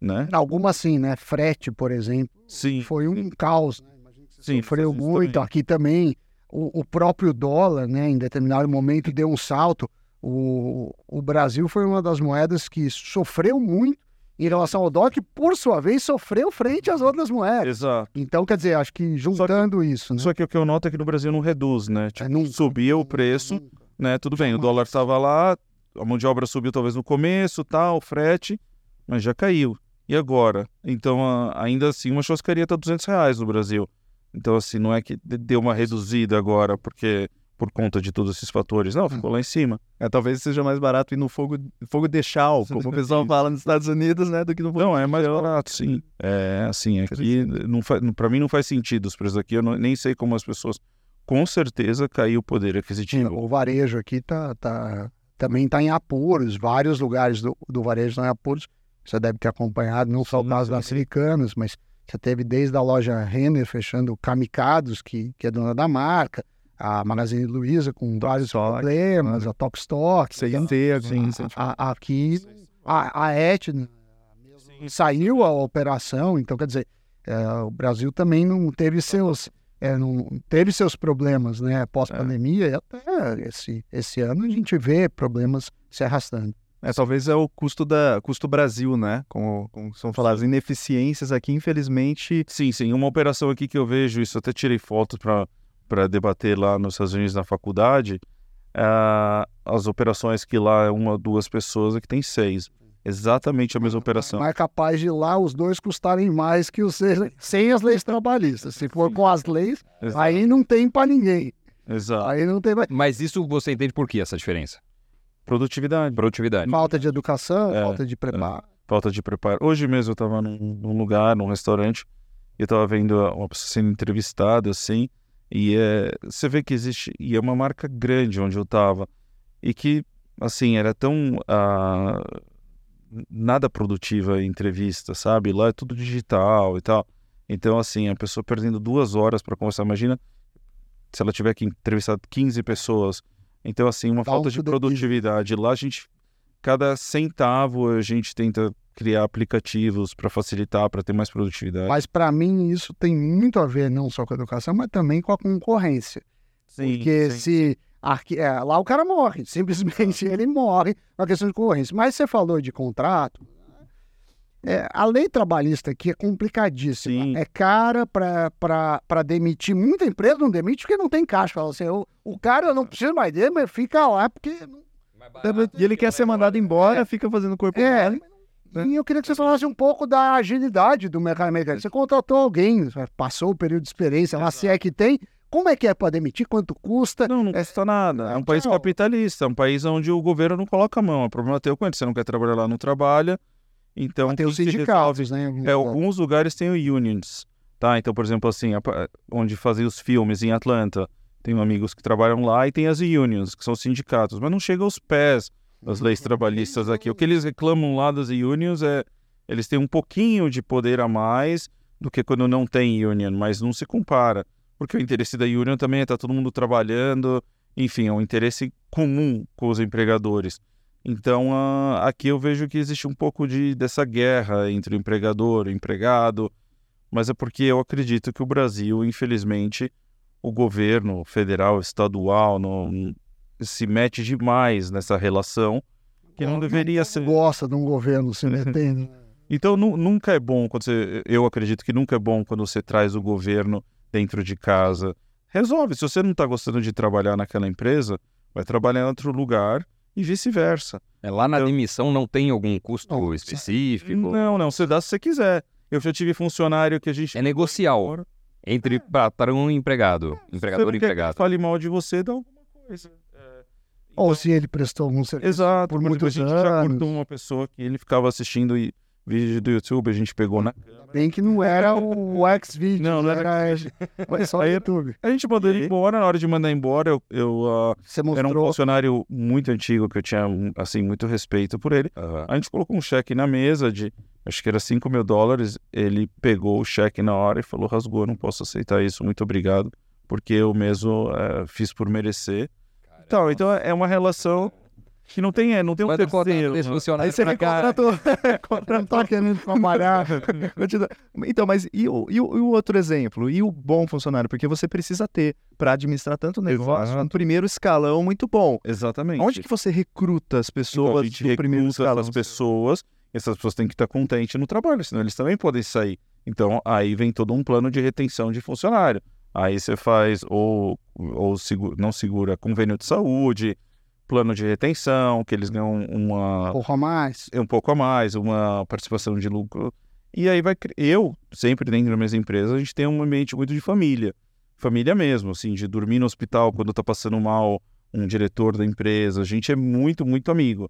né? Algumas sim, né? Frete, por exemplo, Sim. foi um caos. Né? Imagino que você Sim, sofreu muito. também. Aqui também, o, o próprio dólar, né? Em determinado momento deu um salto. O, o Brasil foi uma das moedas que sofreu muito em relação ao dólar, que por sua vez sofreu frente às outras moedas. Exato. Então, quer dizer, acho que juntando isso, né? Só que o que eu noto é que no Brasil não reduz, né? Tipo, É, nunca, subia o nunca, preço, nunca. né? Tudo bem, o dólar estava lá, a mão de obra subiu talvez no começo, tal, frete, mas já caiu. E agora? Então, ainda assim, uma churrascaria está 200 reais no Brasil. Então, assim, não é que de- deu uma reduzida agora porque por conta de todos esses fatores. Não, ficou lá em cima. É, talvez seja mais barato ir no fogo, fogo de chal, como o pessoal [laughs] fala nos Estados Unidos, né? Do que no fogo Não, é mais barato, sim. É, assim, aqui, não para mim não faz sentido os preços aqui. Eu não- nem sei como as pessoas, com certeza, caiu o poder aquisitivo. O varejo aqui tá, tá, também está em apuros, vários lugares do, do varejo estão em apuros. Você deve ter acompanhado, não só o caso das Americanas, mas você teve desde a loja Renner fechando Kamikados, que, que é dona da marca, a Magazine Luiza com vários Stock, problemas, a Top Stock. C&T, sim, a- a- aqui a, a Etna saiu a operação, então quer dizer, é, o Brasil também não teve seus é, não teve seus problemas, né, pós-pandemia, e até esse, esse ano a gente vê problemas se arrastando. É, talvez é o custo da custo Brasil, né? Como, como são faladas ineficiências aqui, infelizmente. Sim, sim. Uma operação aqui que eu vejo, isso eu até tirei foto para debater lá nos Estados Unidos na faculdade, é as operações que lá é uma ou duas pessoas, aqui tem seis. Exatamente a mesma operação. Mas é capaz de lá os dois custarem mais que os seis, sem as leis trabalhistas. Se for com as leis, Exato. aí não tem para ninguém. Exato. Aí não tem mais. Mas isso você entende por que essa diferença? Produtividade. Produtividade. Falta de educação, É, falta de preparo. falta de preparo. Hoje mesmo eu estava num, num lugar, num restaurante, e eu estava vendo uma pessoa sendo entrevistada, assim, e é, você vê que existe, e é uma marca grande onde eu estava, e que, assim, era tão ah, nada produtiva a entrevista, sabe? Lá é tudo digital e tal. Então, assim, a pessoa perdendo duas horas para conversar, imagina se ela tiver que entrevistar 15 pessoas. Então, assim, uma Down falta to de produtividade. Lá a gente cada centavo a gente tenta criar aplicativos para facilitar, para ter mais produtividade. Mas para mim isso tem muito a ver não só com a educação, mas também com a concorrência. Porque se aqui, é, lá o cara morre, [laughs] simplesmente ele morre na questão de concorrência. Mas você falou de contrato. É, a lei trabalhista aqui é complicadíssima. Sim. É cara para demitir. Muita empresa não demite porque não tem caixa. Fala assim, o, o cara eu não preciso mais dele, mas fica lá porque. não- E ele quer ser mandado embora, fica fazendo corpo É, mole. E eu queria que você falasse um pouco da agilidade do mercado americano. Você contratou alguém, passou o período de experiência, lá se é que tem. Como é que é para demitir? Quanto custa? Não, não custa nada. É um país Não. capitalista, é um país onde o governo não coloca a mão. O problema é teu quando você não quer trabalhar lá, não trabalha. Então, Tem os sindicatos, né? É, alguns lugares têm o unions, tá? Então, por exemplo, assim, onde fazia os filmes em Atlanta, tenho amigos que trabalham lá e tem as unions, que são sindicatos, mas não chega aos pés das leis trabalhistas aqui. O que eles reclamam lá das unions é eles têm um pouquinho de poder a mais do que quando não tem union, mas não se compara, porque o interesse da union também é estar todo mundo trabalhando, enfim, é um interesse comum com os empregadores. Então, ah, aqui eu vejo que existe um pouco de, dessa guerra entre o empregador e o empregado, mas é porque eu acredito que o Brasil, infelizmente, o governo federal, estadual, não, se mete demais nessa relação, que não deveria ser. Gosta de um governo se [laughs] metendo. Então, nu- nunca é bom quando você. Eu acredito que nunca é bom quando você traz o governo dentro de casa. Resolve. Se você não está gostando de trabalhar naquela empresa, vai trabalhar em outro lugar e vice-versa. É, lá na Eu- demissão não tem algum custo Não, específico? Não, não. Você dá se você quiser. Eu já tive funcionário que a gente. É negocial entre patrão e empregado. Você Empregador não e empregado. fale mal de você, dá alguma coisa. É, Ou se ele prestou algum serviço Exato, por muitos a gente já anos. cortou uma pessoa que ele ficava assistindo e vídeo do YouTube, a gente pegou na Bem que não era o [laughs] X-Video. Não, não era Foi só o YouTube. A gente mandou ele embora, na hora de mandar embora, eu, eu ah, Você era um mostrou. funcionário muito antigo, que eu tinha, assim, muito respeito por ele. Aham. A gente colocou um cheque na mesa de, acho que era 5 mil dólares, ele pegou o cheque na hora e falou, rasgou, não posso aceitar isso, muito obrigado, porque eu mesmo eh, fiz por merecer. Então, então é uma relação que não tem, é, não tem um contrato terceiro. né? funcionário Aí você cá, [laughs] contratou. Tá querendo trabalhar. Então, mas e o, e, o, e o outro exemplo? E o bom funcionário? Porque você precisa ter para administrar tanto negócio Exato. um primeiro escalão muito bom. Exatamente. Onde que você recruta as Então, pessoas a gente do primeiro escalão? essas pessoas, essas pessoas têm que estar contentes no trabalho, senão eles também podem sair. Então, aí vem todo um plano de retenção de funcionário. Aí você faz ou, ou segura, não segura convênio de saúde, plano de retenção, que eles ganham uma, Porra, mais. um pouco a mais, uma participação de lucro. E aí vai. Eu, sempre dentro das minhas empresas, a gente tem um ambiente muito de família. Família mesmo, assim, de dormir no hospital quando tá passando mal um diretor da empresa. A gente é muito, muito amigo.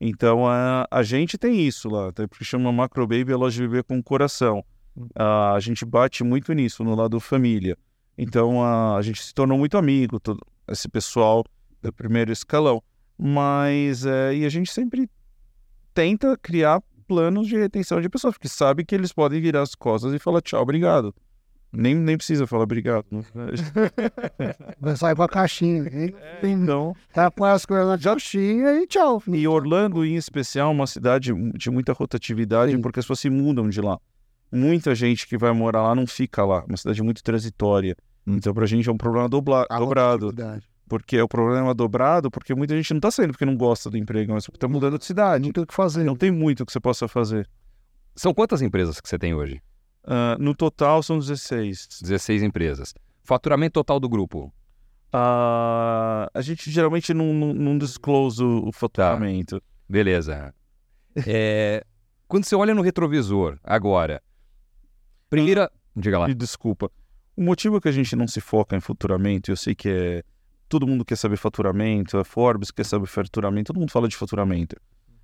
Então a, a gente tem isso lá, até porque chama Macro Baby a loja de bebê com coração. Ah, a gente bate muito nisso, no lado família. Então a, a gente se tornou muito amigo, todo esse pessoal do primeiro escalão. Mas é, e a gente sempre tenta criar planos de retenção de pessoas, porque sabe que eles podem virar as costas e falar tchau, obrigado. Nem, nem precisa falar obrigado. né? [laughs] Vai sair com a caixinha. hein? Então, Tá põe as coisas na caixinha e tchau. E Orlando, em especial, é uma cidade de muita rotatividade, Sim. porque as pessoas se mudam de lá. Muita gente que vai morar lá não fica lá. Uma cidade muito transitória. Hum. Então, pra gente é um problema dobla- A dobrado. Porque é o problema dobrado, porque muita gente não tá saindo porque não gosta do emprego, mas porque tá mudando de cidade. Não tem o que fazer. Não tem muito que você possa fazer. São quantas empresas que você tem hoje? Ah, no total, são 16. 16 empresas. Faturamento total do grupo. Ah, a gente geralmente não, não, não disclose o, o faturamento. Beleza. É, quando você olha no retrovisor, agora, primeira... Diga lá. Desculpa. O motivo que a gente não se foca em faturamento, eu sei que é. Todo mundo quer saber faturamento, a Forbes quer saber faturamento, todo mundo fala de faturamento.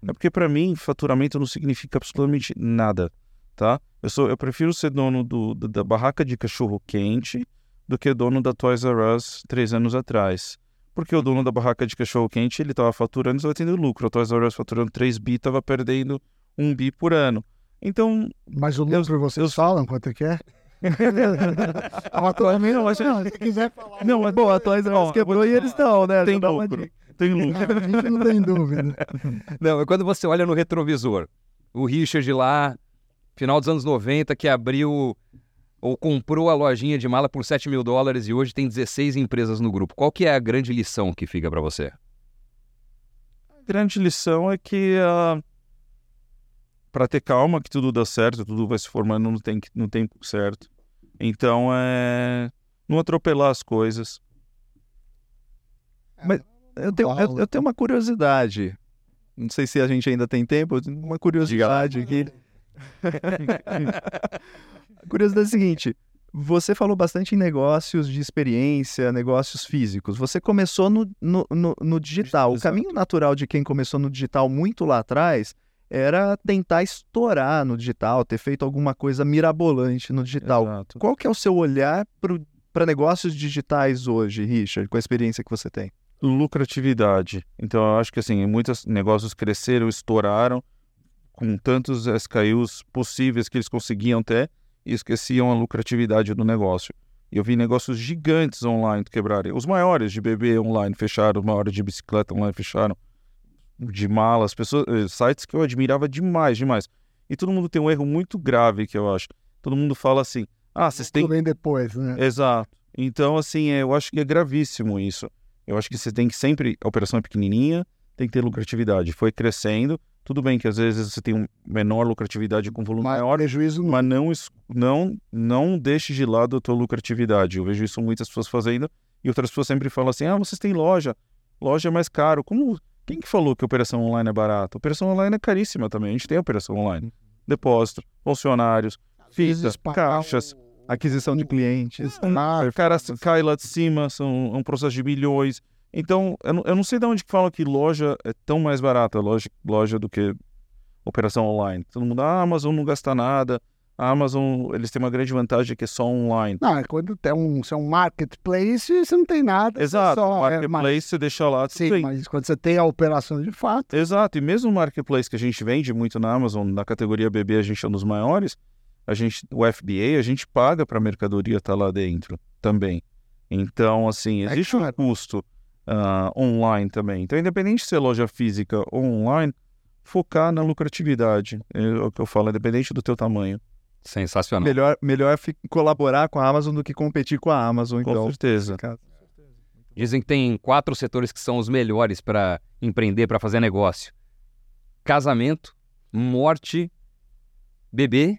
É porque para mim, faturamento não significa absolutamente nada, tá? Eu, sou, eu prefiro ser dono do, da barraca de cachorro quente do que dono da Toys R Us três anos atrás. Porque o dono da barraca de cachorro quente, ele estava faturando estava tendo lucro. A Toys R Us faturando 3 bi, estava perdendo 1 bi por ano. Então, Mas o lucro vocês falam quanto é que é? Atualmente [laughs] não, mas Não, se quiser falar. Não, mas Bom, a Toys R Us Ó, quebrou e eles estão, né? tem uma lucro. Tem [laughs] lucro. A gente não tem dúvida. [laughs] Não, é quando você olha no retrovisor, o Richard lá, final dos anos 90, que abriu ou comprou a lojinha de mala por 7 mil dólares e hoje tem 16 empresas no grupo. Qual que é a grande lição que fica para você? A grande lição é que para ter calma, que tudo dá certo, tudo vai se formando no, tem, no tempo certo. Então é não atropelar as coisas. Mas eu tenho, eu, eu tenho uma curiosidade. Não sei se a gente ainda tem tempo, uma curiosidade aqui. A curiosidade é a seguinte: você falou bastante em negócios de experiência, negócios físicos. Você começou no, no, no, no digital. O Exato. caminho natural de quem começou no digital muito lá atrás era tentar estourar no digital, ter feito alguma coisa mirabolante no digital. Exato. Qual que é o seu olhar para negócios digitais hoje, Richard, com a experiência que você tem? Lucratividade. Então eu acho que assim, muitos negócios cresceram, estouraram com tantos SKUs possíveis que eles conseguiam ter e esqueciam a lucratividade do negócio. E eu vi negócios gigantes online quebrarem. Os maiores de bebê online fecharam, os maiores de bicicleta online fecharam, de malas, pessoas, eh, sites que eu admirava demais, demais. E todo mundo tem um erro muito grave que eu acho. Todo mundo fala assim: "Ah, vocês têm Tudo bem depois, né? Exato. Então, assim, é, eu acho que é gravíssimo isso. Eu acho que você tem que sempre. A operação é pequenininha, tem que ter lucratividade. Foi crescendo. Tudo bem que às vezes você tem um menor lucratividade com volume maior, prejuízo não. mas não, não, não deixe de lado a tua lucratividade. Eu vejo isso muitas pessoas fazendo e outras pessoas sempre falam assim: ah, vocês têm loja, loja é mais caro. Como? Quem que falou que operação online é barata? Operação online é caríssima também. A gente tem operação online. Depósito, funcionários, fitas, caixas. Aquisição de clientes. Ah, O cara cai lá de cima, são é um processo de milhões. Então, eu não, eu não sei de onde que falam que loja é tão mais barata, loja, loja do que operação online. Todo mundo, ah, a Amazon não gasta nada, a Amazon, eles têm uma grande vantagem que é só online. Não, é quando tem um, se é um marketplace, você não tem nada. Exato, só, é, marketplace mas- você deixa lá, Sim, bem. mas quando você tem a operação de fato, Exato, e mesmo o marketplace que a gente vende muito na Amazon, na categoria bebê a gente é um dos maiores, a gente, o FBA, a gente paga para a mercadoria estar lá dentro também. Então, assim, É existe um claro. custo ah, online também. Então, independente de ser loja física ou online, focar na lucratividade. É o que eu falo, independente do teu tamanho. Sensacional. Melhor, melhor colaborar com a Amazon do que competir com a Amazon, Com então. certeza. Dizem que tem quatro setores que são os melhores para empreender, para fazer negócio: casamento, morte, bebê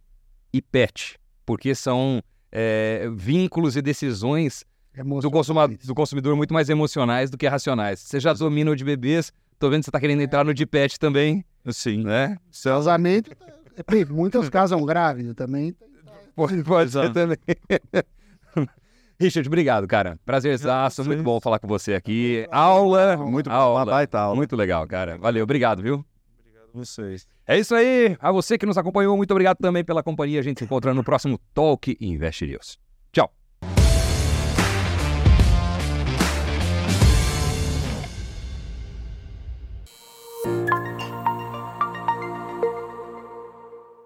e pet. Porque são é, vínculos e decisões do, consuma- do consumidor muito mais emocionais do que racionais. Você já domina o de bebês, tô vendo que você tá querendo entrar no de pet também, Sim. né? casamento, é, muitas casam grávidas também. Pode, pode ser também. [laughs] Richard, obrigado, cara. Prazerzaço, muito bom falar com você aqui. Aula, Muito aula. uma baita aula. Muito legal, cara. Valeu, obrigado, viu? Obrigado a vocês. É isso aí. A você que nos acompanhou, muito obrigado também pela companhia. A gente se encontra no próximo Talk Invest News. Tchau.